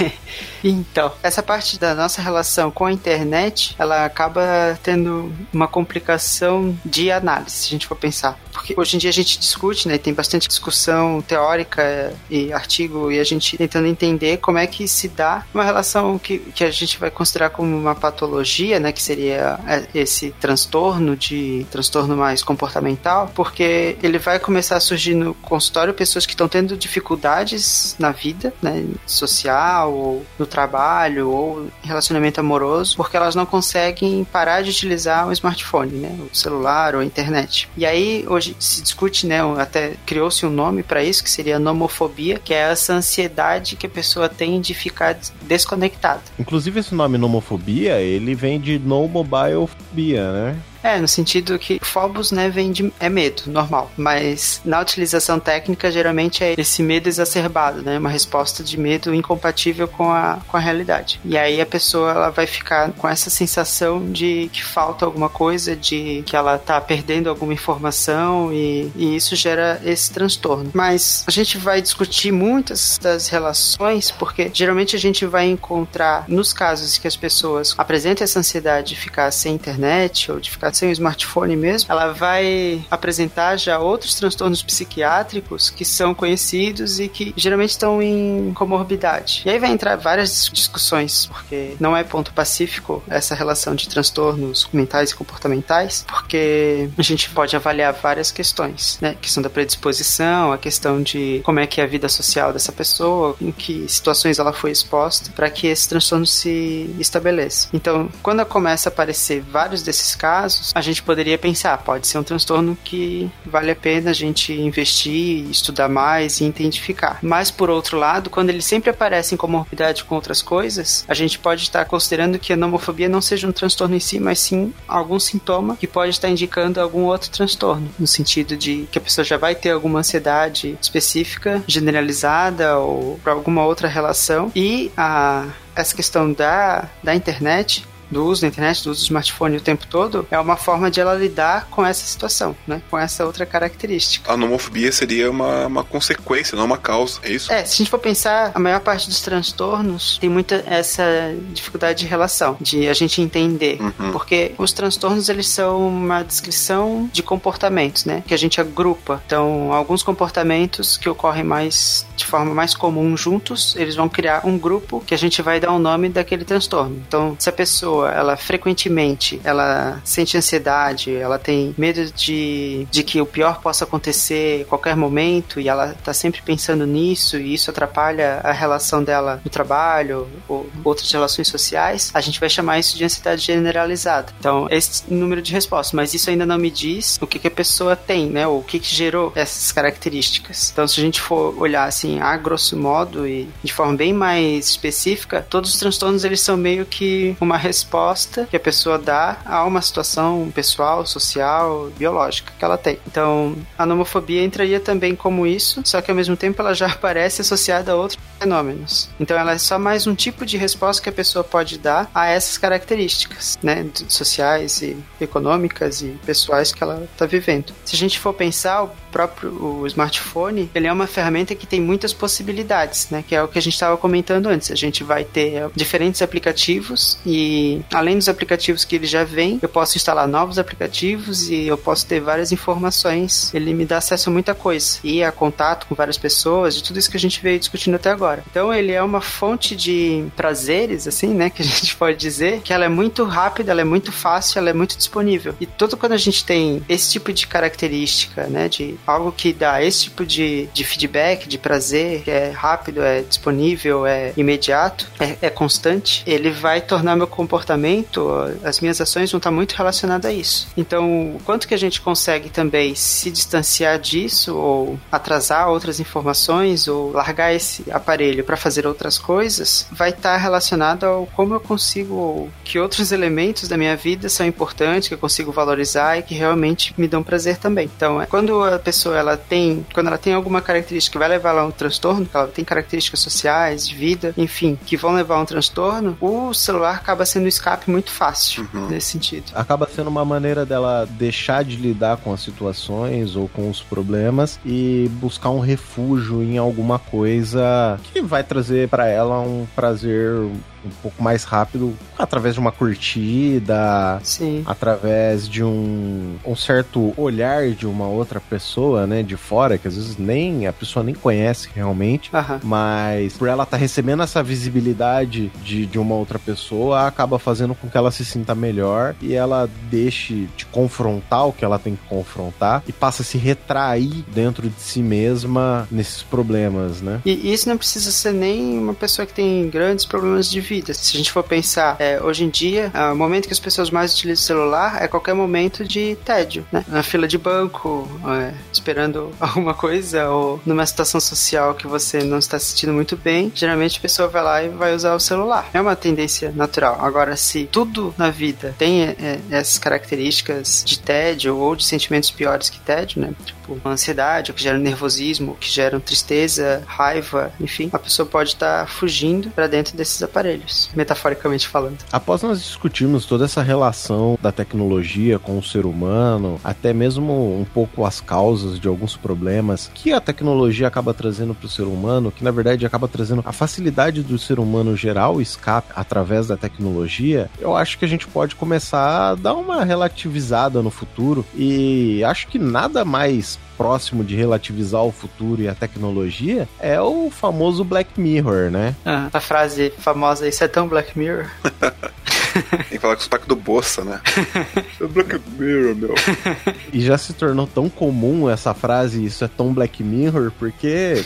*laughs* então, essa parte da nossa relação com a internet, ela acaba tendo uma complicação de análise, se a gente for pensar. Porque hoje em dia a gente discute, né, tem bastante discussão teórica e artigo, e a gente tentando entender como é que se dá uma relação que, que a gente vai considerar como uma patologia, né, que seria é, esse transtorno de transtorno mais comportamental, porque ele vai começar a surgir no consultório pessoas que estão tendo dificuldades na vida, né, social ou no trabalho ou relacionamento amoroso, porque elas não conseguem parar de utilizar o smartphone, né, o celular ou a internet. E aí hoje se discute, né, até criou-se um nome para isso que seria nomofobia, que é essa ansiedade que a pessoa tem de ficar desconectada. Inclusive esse nome nomofobia, ele vem de no mobile phobia, né? É, no sentido que phobos, né, vem de é medo, normal, mas na utilização técnica geralmente é esse medo exacerbado, né, uma resposta de medo incompatível com a, com a realidade. E aí a pessoa ela vai ficar com essa sensação de que falta alguma coisa, de que ela tá perdendo alguma informação e, e isso gera esse transtorno. Mas a gente vai discutir muitas das relações porque geralmente a gente vai encontrar nos casos que as pessoas apresentam essa ansiedade de ficar sem internet ou de ficar sem o smartphone mesmo, ela vai apresentar já outros transtornos psiquiátricos que são conhecidos e que geralmente estão em comorbidade. E aí vai entrar várias discussões, porque não é ponto pacífico essa relação de transtornos mentais e comportamentais, porque a gente pode avaliar várias questões, né? A questão da predisposição, a questão de como é que é a vida social dessa pessoa, em que situações ela foi exposta, para que esse transtorno se estabeleça. Então, quando começa a aparecer vários desses casos, a gente poderia pensar, pode ser um transtorno que vale a pena a gente investir, estudar mais e identificar. Mas por outro lado, quando ele sempre aparece em comorbidade com outras coisas, a gente pode estar considerando que a nomofobia não seja um transtorno em si, mas sim algum sintoma que pode estar indicando algum outro transtorno, no sentido de que a pessoa já vai ter alguma ansiedade específica, generalizada ou para alguma outra relação e a essa questão da, da internet do uso da internet, do uso do smartphone o tempo todo, é uma forma de ela lidar com essa situação, né? Com essa outra característica. A nomofobia seria uma, uma consequência, não uma causa, é isso? É, se a gente for pensar, a maior parte dos transtornos tem muita essa dificuldade de relação, de a gente entender. Uhum. Porque os transtornos, eles são uma descrição de comportamentos, né? Que a gente agrupa. Então, alguns comportamentos que ocorrem mais de forma mais comum juntos, eles vão criar um grupo que a gente vai dar o um nome daquele transtorno. Então, se a pessoa pessoa, ela frequentemente, ela sente ansiedade, ela tem medo de, de que o pior possa acontecer a qualquer momento e ela tá sempre pensando nisso e isso atrapalha a relação dela no trabalho ou outras relações sociais, a gente vai chamar isso de ansiedade generalizada. Então, esse número de respostas, mas isso ainda não me diz o que, que a pessoa tem, né? Ou o que, que gerou essas características. Então, se a gente for olhar assim, a grosso modo e de forma bem mais específica, todos os transtornos eles são meio que uma resposta resposta que a pessoa dá a uma situação pessoal, social, biológica que ela tem. Então, a nomofobia entraria também como isso, só que ao mesmo tempo ela já *laughs* aparece associada a outros fenômenos. Então, ela é só mais um tipo de resposta que a pessoa pode dar a essas características, né, sociais e econômicas e pessoais que ela está vivendo. Se a gente for pensar, próprio o smartphone, ele é uma ferramenta que tem muitas possibilidades, né, que é o que a gente estava comentando antes. A gente vai ter diferentes aplicativos e além dos aplicativos que ele já vem, eu posso instalar novos aplicativos e eu posso ter várias informações. Ele me dá acesso a muita coisa e a contato com várias pessoas, de tudo isso que a gente veio discutindo até agora. Então ele é uma fonte de prazeres, assim, né, que a *laughs* gente pode dizer, que ela é muito rápida, ela é muito fácil, ela é muito disponível. E todo quando a gente tem esse tipo de característica, né, de algo que dá esse tipo de, de feedback, de prazer, que é rápido, é disponível, é imediato, é, é constante, ele vai tornar meu comportamento as minhas ações vão estar muito relacionadas a isso. Então, quanto que a gente consegue também se distanciar disso, ou atrasar outras informações, ou largar esse aparelho para fazer outras coisas, vai estar relacionado ao como eu consigo, ou que outros elementos da minha vida são importantes, que eu consigo valorizar e que realmente me dão prazer também. Então, é, quando a pessoa ela tem, quando ela tem alguma característica que vai levar a um transtorno, ela tem características sociais, de vida, enfim, que vão levar a um transtorno, o celular acaba sendo escape muito fácil uhum. nesse sentido. Acaba sendo uma maneira dela deixar de lidar com as situações ou com os problemas e buscar um refúgio em alguma coisa que vai trazer para ela um prazer um pouco mais rápido através de uma curtida, Sim. através de um, um certo olhar de uma outra pessoa, né, de fora, que às vezes nem a pessoa nem conhece realmente, mas por ela estar recebendo essa visibilidade de, de uma outra pessoa, acaba fazendo com que ela se sinta melhor e ela deixe de confrontar o que ela tem que confrontar e passa a se retrair dentro de si mesma nesses problemas, né? E isso não precisa ser nem uma pessoa que tem grandes problemas de vida. Se a gente for pensar, é, hoje em dia, é, o momento que as pessoas mais utilizam o celular é qualquer momento de tédio, né? Na fila de banco, é, esperando *laughs* alguma coisa, ou numa situação social que você não está se sentindo muito bem, geralmente a pessoa vai lá e vai usar o celular. É uma tendência natural. Agora, se tudo na vida tem é, essas características de tédio ou de sentimentos piores que tédio, né? Tipo, ansiedade, o que gera nervosismo, que gera tristeza, raiva, enfim, a pessoa pode estar fugindo para dentro desses aparelhos, metaforicamente falando. Após nós discutirmos toda essa relação da tecnologia com o ser humano, até mesmo um pouco as causas de alguns problemas que a tecnologia acaba trazendo para o ser humano, que na verdade acaba trazendo a facilidade do ser humano gerar o escape através da tecnologia, eu acho que a gente pode começar a dar uma relativizada no futuro e acho que nada mais próximo de relativizar o futuro e a tecnologia é o famoso Black Mirror, né? Ah, a frase famosa, isso é tão Black Mirror. *laughs* Tem que falar com o sotaque do Bossa, né? *laughs* É Black Mirror, meu. E já se tornou tão comum essa frase, isso é tão Black Mirror, porque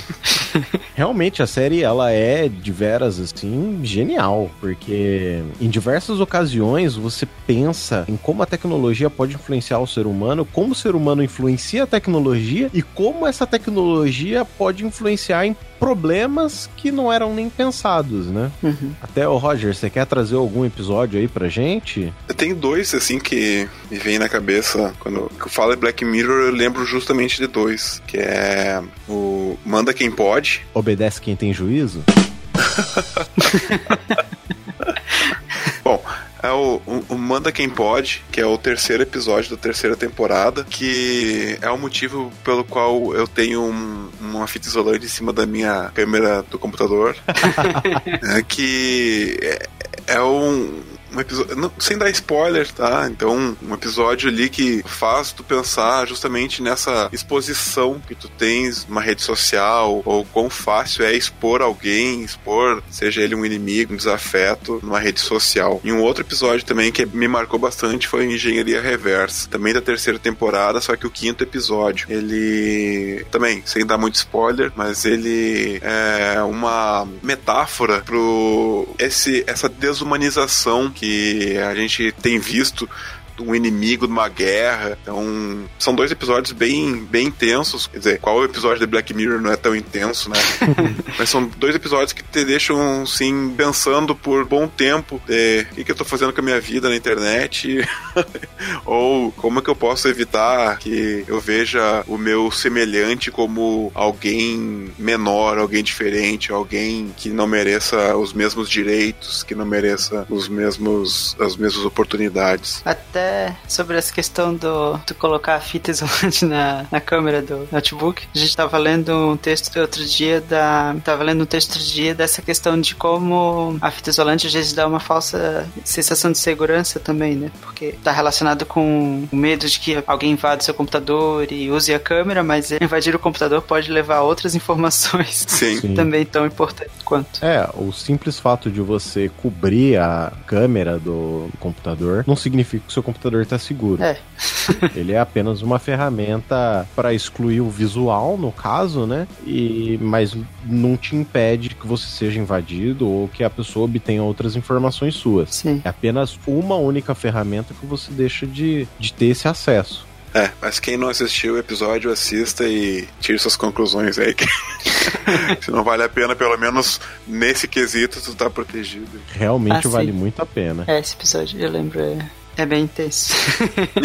*laughs* realmente a série ela é de veras assim genial, porque em diversas ocasiões você pensa em como a tecnologia pode influenciar o ser humano, como o ser humano influencia a tecnologia e como essa tecnologia pode influenciar em problemas que não eram nem pensados, né? Uhum. Até o Roger, você quer trazer algum episódio aí pra gente? Eu tenho dois, assim, que me vem na cabeça. Quando eu falo em Black Mirror, eu lembro justamente de dois. Que é o Manda Quem Pode. Obedece quem tem juízo? *laughs* É o, o, o Manda Quem Pode, que é o terceiro episódio da terceira temporada, que é o motivo pelo qual eu tenho um- uma fita isolante em cima da minha câmera do computador. *laughs* é que é, é um. Um episódio, não- sem dar spoiler, tá? Então, um episódio ali que faz tu pensar justamente nessa exposição que tu tens numa rede social, ou quão fácil é expor alguém, expor, seja ele um inimigo, um desafeto, numa rede social. E um outro episódio também que me marcou bastante foi Engenharia Reversa, também da terceira temporada, só que o quinto episódio. Ele também, sem dar muito spoiler, mas ele é uma metáfora pro esse essa desumanização que a gente tem visto um inimigo de uma guerra. Então, são dois episódios bem, bem intensos. Quer dizer, qual episódio de Black Mirror não é tão intenso, né? *laughs* Mas são dois episódios que te deixam, assim, pensando por bom tempo de o que, que eu tô fazendo com a minha vida na internet *laughs* ou como é que eu posso evitar que eu veja o meu semelhante como alguém menor, alguém diferente, alguém que não mereça os mesmos direitos, que não mereça os mesmos, as mesmas oportunidades. Até sobre essa questão do, do colocar a fita isolante *laughs* na, na câmera do notebook, a gente tava lendo um texto outro dia da. Tava lendo um texto outro dia dessa questão de como a fita isolante às vezes dá uma falsa sensação de segurança também, né? Porque tá relacionado com o medo de que alguém invada o seu computador e use a câmera, mas invadir o computador pode levar a outras *laughs* informações Sim. Sim. também tão importantes quanto. É, o simples fato de você cobrir a câmera do computador não significa que o seu computador está seguro. É. *laughs* Ele é apenas uma ferramenta para excluir o visual, no caso, né? E mas não te impede que você seja invadido ou que a pessoa obtenha outras informações suas. Sim. É apenas uma única ferramenta que você deixa de, de ter esse acesso. É, mas quem não assistiu o episódio, assista e tire suas conclusões aí. Que... *laughs* Se não vale a pena, pelo menos nesse quesito, tu tá protegido. Realmente Ah, sim. vale muito a pena. É, esse episódio eu lembro. É, É bem intenso.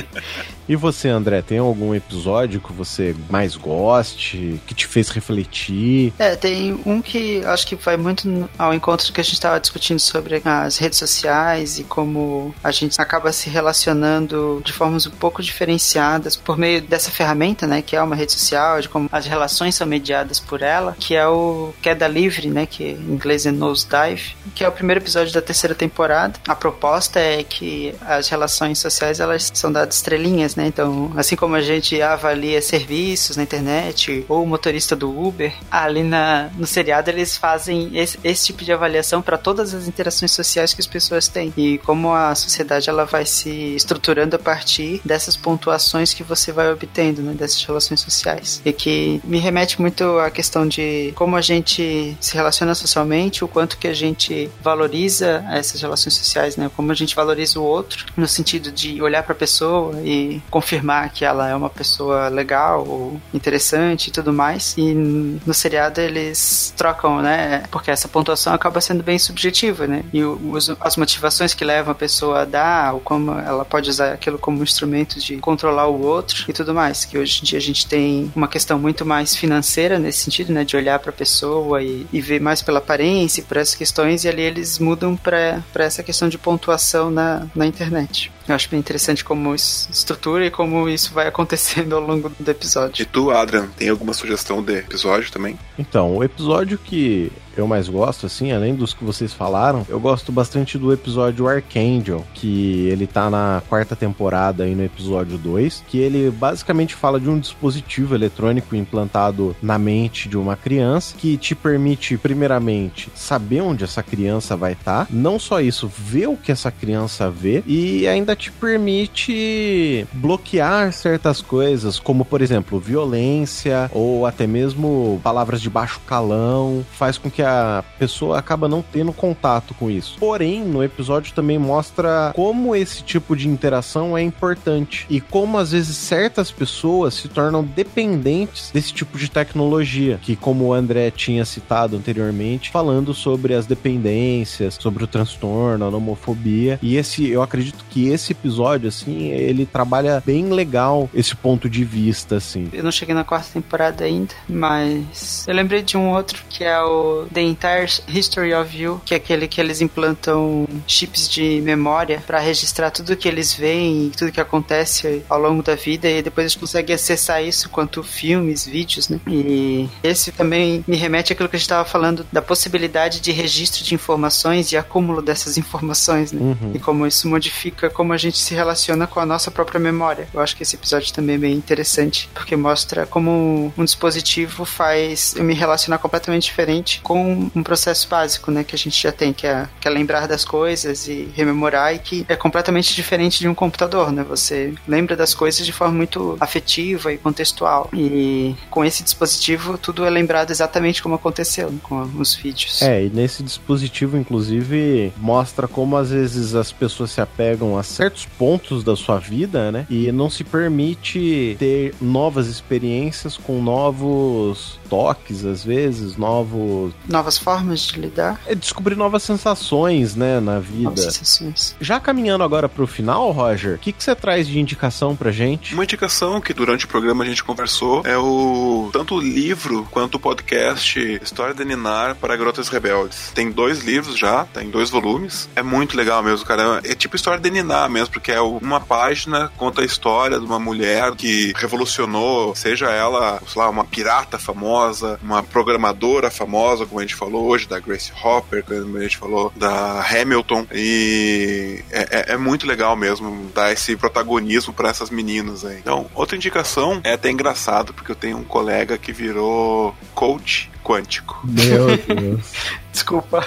*laughs* e você, André, tem algum episódio que você mais goste, que te fez refletir? É, tem um que acho que vai muito ao encontro do que a gente estava discutindo sobre as redes sociais e como a gente acaba se relacionando de formas um pouco diferenciadas por meio dessa ferramenta, né, que é uma rede social, de como as relações são mediadas por ela, que é o Queda Livre, né, que em inglês é Nosedive, que é o primeiro episódio da terceira temporada. A proposta é que as relações sociais elas são dadas estrelinhas, né? Então, assim como a gente avalia serviços na internet ou o motorista do Uber, ali na, no seriado eles fazem esse, esse tipo de avaliação para todas as interações sociais que as pessoas têm e como a sociedade ela vai se estruturando a partir dessas pontuações que você vai obtendo, né? Dessas relações sociais. E que me remete muito à questão de como a gente se relaciona socialmente, o quanto que a gente valoriza essas relações sociais, né? Como a gente valoriza o outro, no sentido de olhar para a pessoa e confirmar que ela é uma pessoa legal ou interessante e tudo mais. E no seriado eles trocam, né? Porque essa pontuação acaba sendo bem subjetiva, né? E os, as motivações que levam a pessoa a dar, ou como ela pode usar aquilo como instrumento de controlar o outro e tudo mais. Que hoje em dia a gente tem uma questão muito mais financeira nesse sentido, né? De olhar para a pessoa e, e ver mais pela aparência, por essas questões, e ali eles mudam para essa questão de pontuação na, na internet. much. Eu acho bem interessante como isso estrutura e como isso vai *laughs* acontecendo ao longo do episódio. E tu, Adrian, tem alguma sugestão de episódio também? Então, o episódio que eu mais gosto, assim, além dos que vocês falaram, eu gosto bastante do episódio Archangel, que ele tá na quarta temporada aí no episódio 2, que ele basicamente fala de um dispositivo eletrônico implantado na mente de uma criança que te permite, primeiramente, saber onde essa criança vai estar, tá, não só isso, ver o que essa criança vê e ainda te permite bloquear certas coisas, como por exemplo, violência ou até mesmo palavras de baixo calão, faz com que a pessoa acaba não tendo contato com isso. Porém, no episódio também mostra como esse tipo de interação é importante e como às vezes certas pessoas se tornam dependentes desse tipo de tecnologia, que como o André tinha citado anteriormente, falando sobre as dependências, sobre o transtorno, a homofobia. E esse, eu acredito que esse episódio assim, ele trabalha bem legal esse ponto de vista assim. Eu não cheguei na quarta temporada ainda, mas eu lembrei de um outro que é o The Entire History of You, que é aquele que eles implantam chips de memória para registrar tudo que eles veem e tudo que acontece ao longo da vida e depois eles conseguem acessar isso quanto filmes, vídeos, né? E esse também me remete àquilo que a gente estava falando da possibilidade de registro de informações e acúmulo dessas *laughs* informações, né? Uhum. E como isso modifica como a gente se relaciona com a nossa própria memória. Eu acho que esse episódio também é bem interessante, porque mostra como um dispositivo faz eu me relacionar completamente diferente com um, um, processo básico, né, que a gente já tem, que é, que é lembrar das coisas e rememorar, e que é completamente diferente de um computador, né? Você lembra das coisas de forma muito afetiva e contextual. E com esse dispositivo, tudo é lembrado exatamente como aconteceu, né, com os vídeos. É, e nesse dispositivo, inclusive, mostra como às vezes as pessoas se apegam a certos pontos da sua vida, né? E não se permite ter novas experiências com novos toques, às vezes, novos. Novas formas de lidar. É descobrir novas sensações, né, na vida. Novas sensações. Já caminhando agora pro final, Roger, o que, que você traz de indicação pra gente? Uma indicação que durante o programa a gente conversou é o tanto o livro quanto o podcast História de Ninar para Garotas Rebeldes. Tem dois livros já, tem dois volumes. É muito legal mesmo, cara. É tipo história de Ninar mesmo, porque é uma página conta a história de uma mulher que revolucionou, seja ela, sei lá, uma pirata famosa famosa, uma programadora famosa, como a gente falou hoje, da Grace Hopper, como a gente falou, da Hamilton. E é, é, é muito legal mesmo dar esse protagonismo para essas meninas aí. Então, outra indicação é até engraçado, porque eu tenho um colega que virou coach quântico. Meu *laughs* Deus. Desculpa.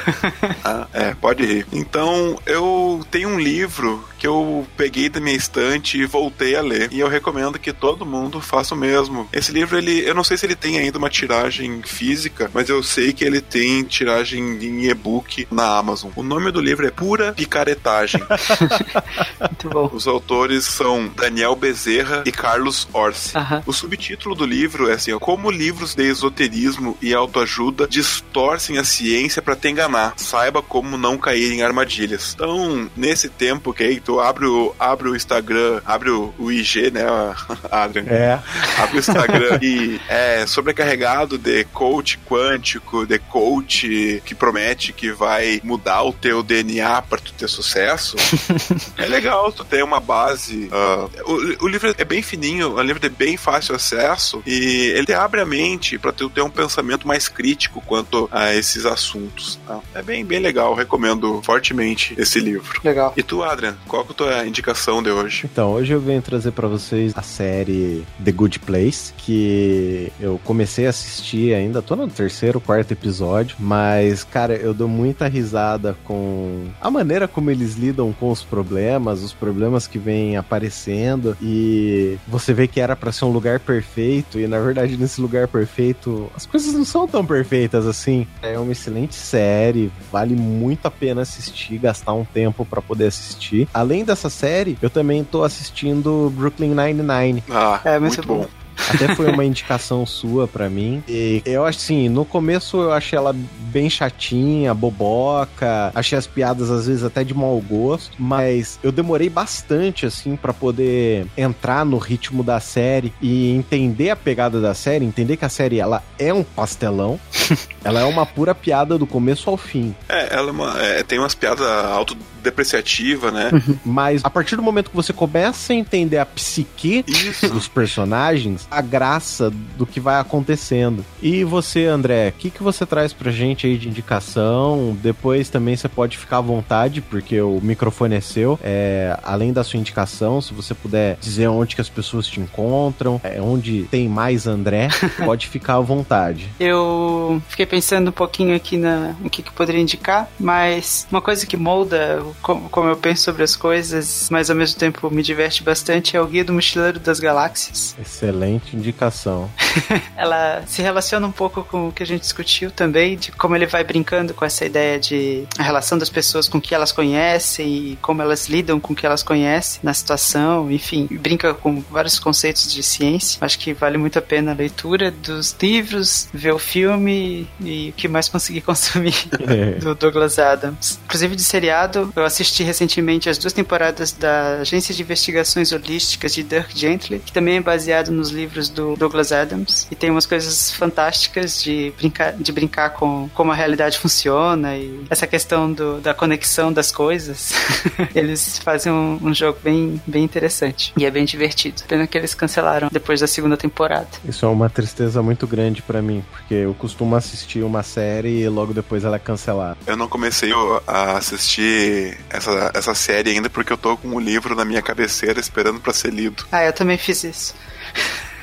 ah, é, pode rir. Então, eu tenho um livro que eu peguei da minha estante e voltei a ler. E eu recomendo que todo mundo faça o mesmo. Esse livro, ele, eu não sei se ele tem ainda uma tiragem física, mas eu sei que ele tem tiragem em e-book na Amazon. O nome do livro é Pura Picaretagem. *laughs* Muito bom. Os autores são Daniel Bezerra e Carlos Orsi. O subtítulo do livro é assim: ó, Como livros de esoterismo e autoajuda distorcem a ciência para te enganar. Saiba como não cair em armadilhas. Então, nesse tempo que aí tu abre o, abre o Instagram, abre o, o IG, né, *laughs* Adrian? É. Abre o Instagram e é sobrecarregado de coach quântico, de coach que promete que vai mudar o teu DNA para tu ter sucesso. *laughs* é legal, tu tem uma base. Uh, o, o, livro é bem fininho, é um livro de bem fácil acesso e ele abre a mente para tu ter um pensamento mais crítico quanto a esses assuntos. Tá? É bem, bem legal, recomendo fortemente esse livro. Legal. E tu, Adrian, qual que é a tua indicação de hoje? Então, hoje eu venho trazer para vocês a série The Good Place, que eu comecei a assistir ainda, tô no terceiro, quarto episódio, mas, cara, eu dou muita risada com a maneira como eles lidam com os problemas, os problemas que vêm aparecendo, e você vê que era para ser um lugar perfeito, e na verdade nesse lugar perfeito as coisas não são tão perfeitas assim. É uma excelente série, vale muito a pena assistir, gastar um tempo para poder assistir. Além dessa série, eu também tô assistindo Brooklyn Nine-Nine. Ah, é muito, muito bom. Até foi uma indicação sua para mim. E eu acho assim, no começo eu achei ela bem chatinha, boboca, achei as piadas às vezes até de mau gosto, mas eu demorei bastante assim para poder entrar no ritmo da série e entender a pegada da série, entender que a série ela é um pastelão. *laughs* ela é uma pura piada do começo ao fim. É, ela é uma, é, tem umas piadas auto depreciativa, né? Uhum. Mas a partir do momento que você começa a entender a psique Isso. dos personagens, a graça do que vai acontecendo. E você, André, o que, que você traz pra gente aí de indicação? Depois também você pode ficar à vontade, porque o microfone é seu. É, além da sua indicação, se você puder dizer onde que as pessoas te encontram, é, onde tem mais André, *laughs* pode ficar à vontade. Eu fiquei pensando um pouquinho aqui na, no que, que poderia indicar, mas uma coisa que molda como, como eu penso sobre as coisas, mas ao mesmo tempo me diverte bastante, é o Guia do Mochileiro das Galáxias. Excelente indicação. *laughs* Ela se relaciona um pouco com o que a gente discutiu também, de como ele vai brincando com essa ideia de a relação das pessoas com o que elas conhecem e como elas lidam com o que elas conhecem na situação, enfim, brinca com vários conceitos de ciência. Acho que vale muito a pena a leitura dos livros, ver o filme e o que mais conseguir *laughs* consumir é. *laughs* do Douglas Adams. Inclusive de seriado, eu assisti recentemente as duas temporadas da Agência de Investigações Holísticas de Dirk Gently, que também é baseado nos livros do Douglas Adams e tem umas coisas fantásticas de brincar, de brincar com como a realidade funciona e essa questão do, da conexão das coisas. *laughs* eles fazem um, um, jogo bem, bem interessante e é bem divertido. Pena que eles cancelaram depois da segunda temporada. Isso é uma tristeza muito grande para mim, porque eu costumo assistir uma série e logo depois ela é cancelada. Eu não comecei a assistir essa, essa série ainda porque eu tô com o um livro na minha cabeceira esperando para ser lido. Ah, eu também fiz isso.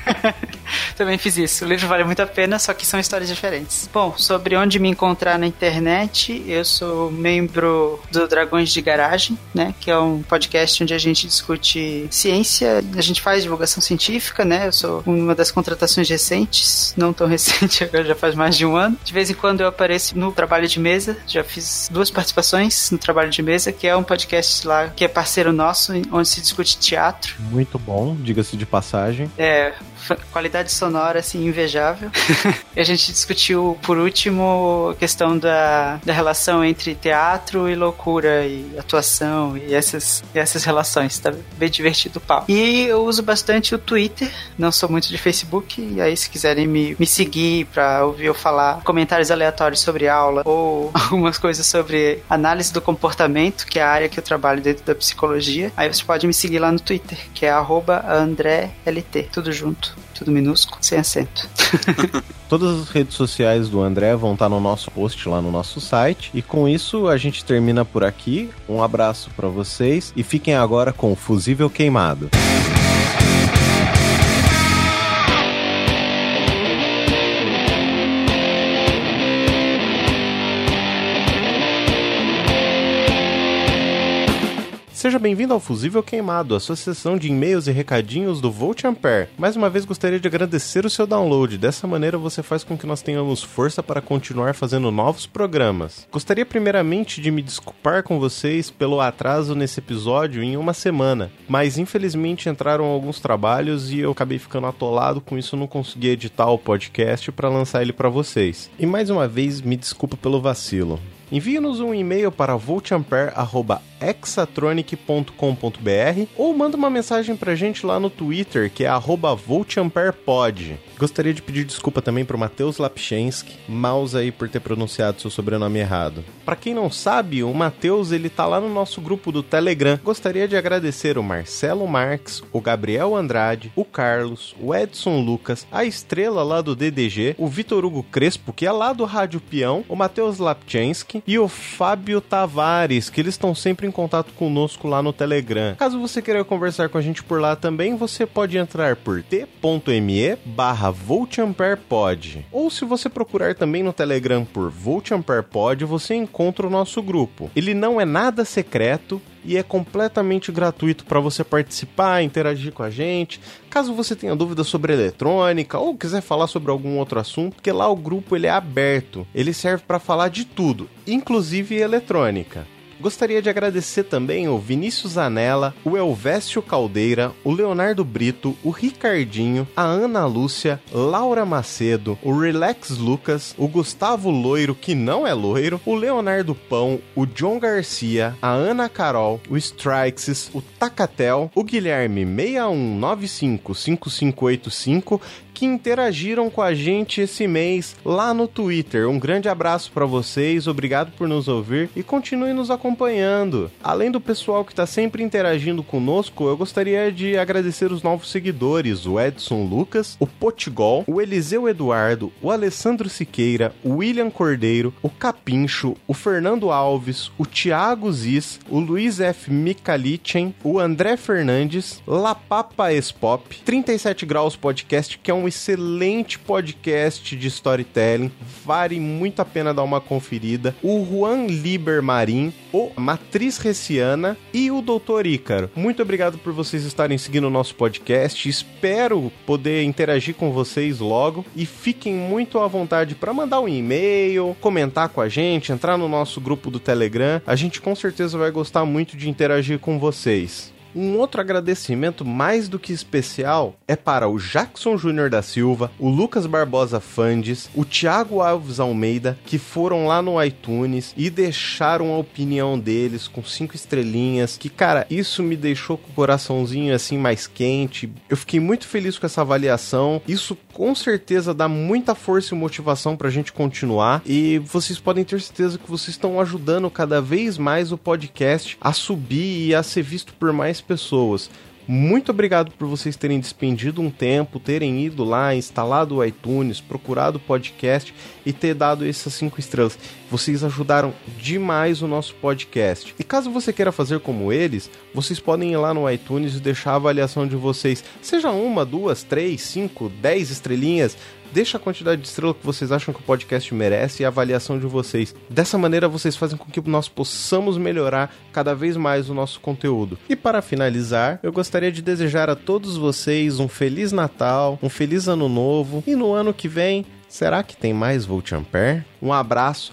*laughs* Também fiz isso. O livro vale muito a pena, só que são histórias diferentes. Bom, sobre onde me encontrar na internet, eu sou membro do Dragões de Garagem, né? Que é um podcast onde a gente discute ciência, a gente faz divulgação científica, né? Eu sou uma das contratações recentes, não tão *laughs* recente, agora já faz mais de um ano. De vez em quando eu apareço no trabalho de mesa, já fiz duas participações no trabalho de mesa, que é um podcast lá que é parceiro nosso, onde se discute teatro. Muito bom, diga-se de passagem. É, qualidade sonora assim invejável. *laughs* e a gente discutiu por último a questão da, da relação entre teatro e loucura e atuação e essas, e essas relações. Tá bem divertido o papo. E eu uso bastante o Twitter, não sou muito de Facebook, e aí se quiserem me, me seguir pra ouvir eu falar comentários aleatórios sobre aula ou *laughs* algumas coisas sobre análise do comportamento, que é a área que eu trabalho dentro da psicologia, aí você pode me seguir lá no Twitter, que é AndréLT, tudo junto tudo minúsculo, sem acento. *laughs* Todas as redes sociais do André vão estar no nosso post lá no nosso site. E com isso a gente termina por aqui. Um abraço para vocês e fiquem agora com o Fusível Queimado. Seja bem-vindo ao Fusível Queimado, a sua sessão de e-mails e recadinhos do Volt Ampere. Mais uma vez gostaria de agradecer o seu download. Dessa maneira você faz com que nós tenhamos força para continuar fazendo novos programas. Gostaria primeiramente de me desculpar com vocês pelo atraso nesse episódio em uma semana, mas infelizmente entraram alguns trabalhos e eu acabei ficando atolado com isso, não consegui editar o podcast para lançar ele para vocês. E mais uma vez me desculpa pelo vacilo. Envie-nos um e-mail para voltampere.exatronic.com.br ou manda uma mensagem pra gente lá no Twitter, que é voltamperepod. Gostaria de pedir desculpa também pro Matheus Lapchensky, mouse aí por ter pronunciado seu sobrenome errado. Para quem não sabe, o Matheus ele tá lá no nosso grupo do Telegram. Gostaria de agradecer o Marcelo Marques, o Gabriel Andrade, o Carlos, o Edson Lucas, a Estrela lá do DDG, o Vitor Hugo Crespo, que é lá do Rádio Peão, o Matheus Lapchensky e o Fábio Tavares, que eles estão sempre em contato conosco lá no Telegram. Caso você queira conversar com a gente por lá também, você pode entrar por t.me barra. Ou se você procurar também no Telegram por VoltAmperePod, você encontra o nosso grupo. Ele não é nada secreto, e é completamente gratuito para você participar, interagir com a gente. Caso você tenha dúvidas sobre eletrônica ou quiser falar sobre algum outro assunto, porque lá o grupo ele é aberto, ele serve para falar de tudo, inclusive eletrônica. Gostaria de agradecer também o Vinícius Anella, o Elvésio Caldeira, o Leonardo Brito, o Ricardinho, a Ana Lúcia, Laura Macedo, o Relax Lucas, o Gustavo Loiro, que não é loiro, o Leonardo Pão, o John Garcia, a Ana Carol, o Strikes, o Tacatel, o Guilherme 61955585 que interagiram com a gente esse mês lá no Twitter. Um grande abraço para vocês, obrigado por nos ouvir e continue nos acompanhando. Além do pessoal que está sempre interagindo conosco, eu gostaria de agradecer os novos seguidores: o Edson Lucas, o Potigol, o Eliseu Eduardo, o Alessandro Siqueira, o William Cordeiro, o Capincho, o Fernando Alves, o Thiago Ziz, o Luiz F. Mikalichen, o André Fernandes, Lapapa Espop, 37 Graus Podcast, que é um excelente podcast de storytelling, vale muito a pena dar uma conferida. O Juan Liber Marim, o Matriz Reciana e o Doutor Ícaro. Muito obrigado por vocês estarem seguindo o nosso podcast. Espero poder interagir com vocês logo e fiquem muito à vontade para mandar um e-mail, comentar com a gente, entrar no nosso grupo do Telegram. A gente com certeza vai gostar muito de interagir com vocês. Um outro agradecimento mais do que especial é para o Jackson Júnior da Silva, o Lucas Barbosa Fandes, o Thiago Alves Almeida, que foram lá no iTunes e deixaram a opinião deles com cinco estrelinhas. Que, cara, isso me deixou com o coraçãozinho assim mais quente. Eu fiquei muito feliz com essa avaliação. Isso com certeza dá muita força e motivação pra gente continuar. E vocês podem ter certeza que vocês estão ajudando cada vez mais o podcast a subir e a ser visto por mais pessoas. Muito obrigado por vocês terem despendido um tempo, terem ido lá, instalado o iTunes, procurado o podcast e ter dado essas cinco estrelas. Vocês ajudaram demais o nosso podcast. E caso você queira fazer como eles, vocês podem ir lá no iTunes e deixar a avaliação de vocês. Seja uma, duas, três, cinco, dez estrelinhas deixa a quantidade de estrela que vocês acham que o podcast merece e a avaliação de vocês. Dessa maneira, vocês fazem com que nós possamos melhorar cada vez mais o nosso conteúdo. E para finalizar, eu gostaria de desejar a todos vocês um feliz Natal, um feliz Ano Novo e no ano que vem. Será que tem mais Volt Ampere? Um abraço,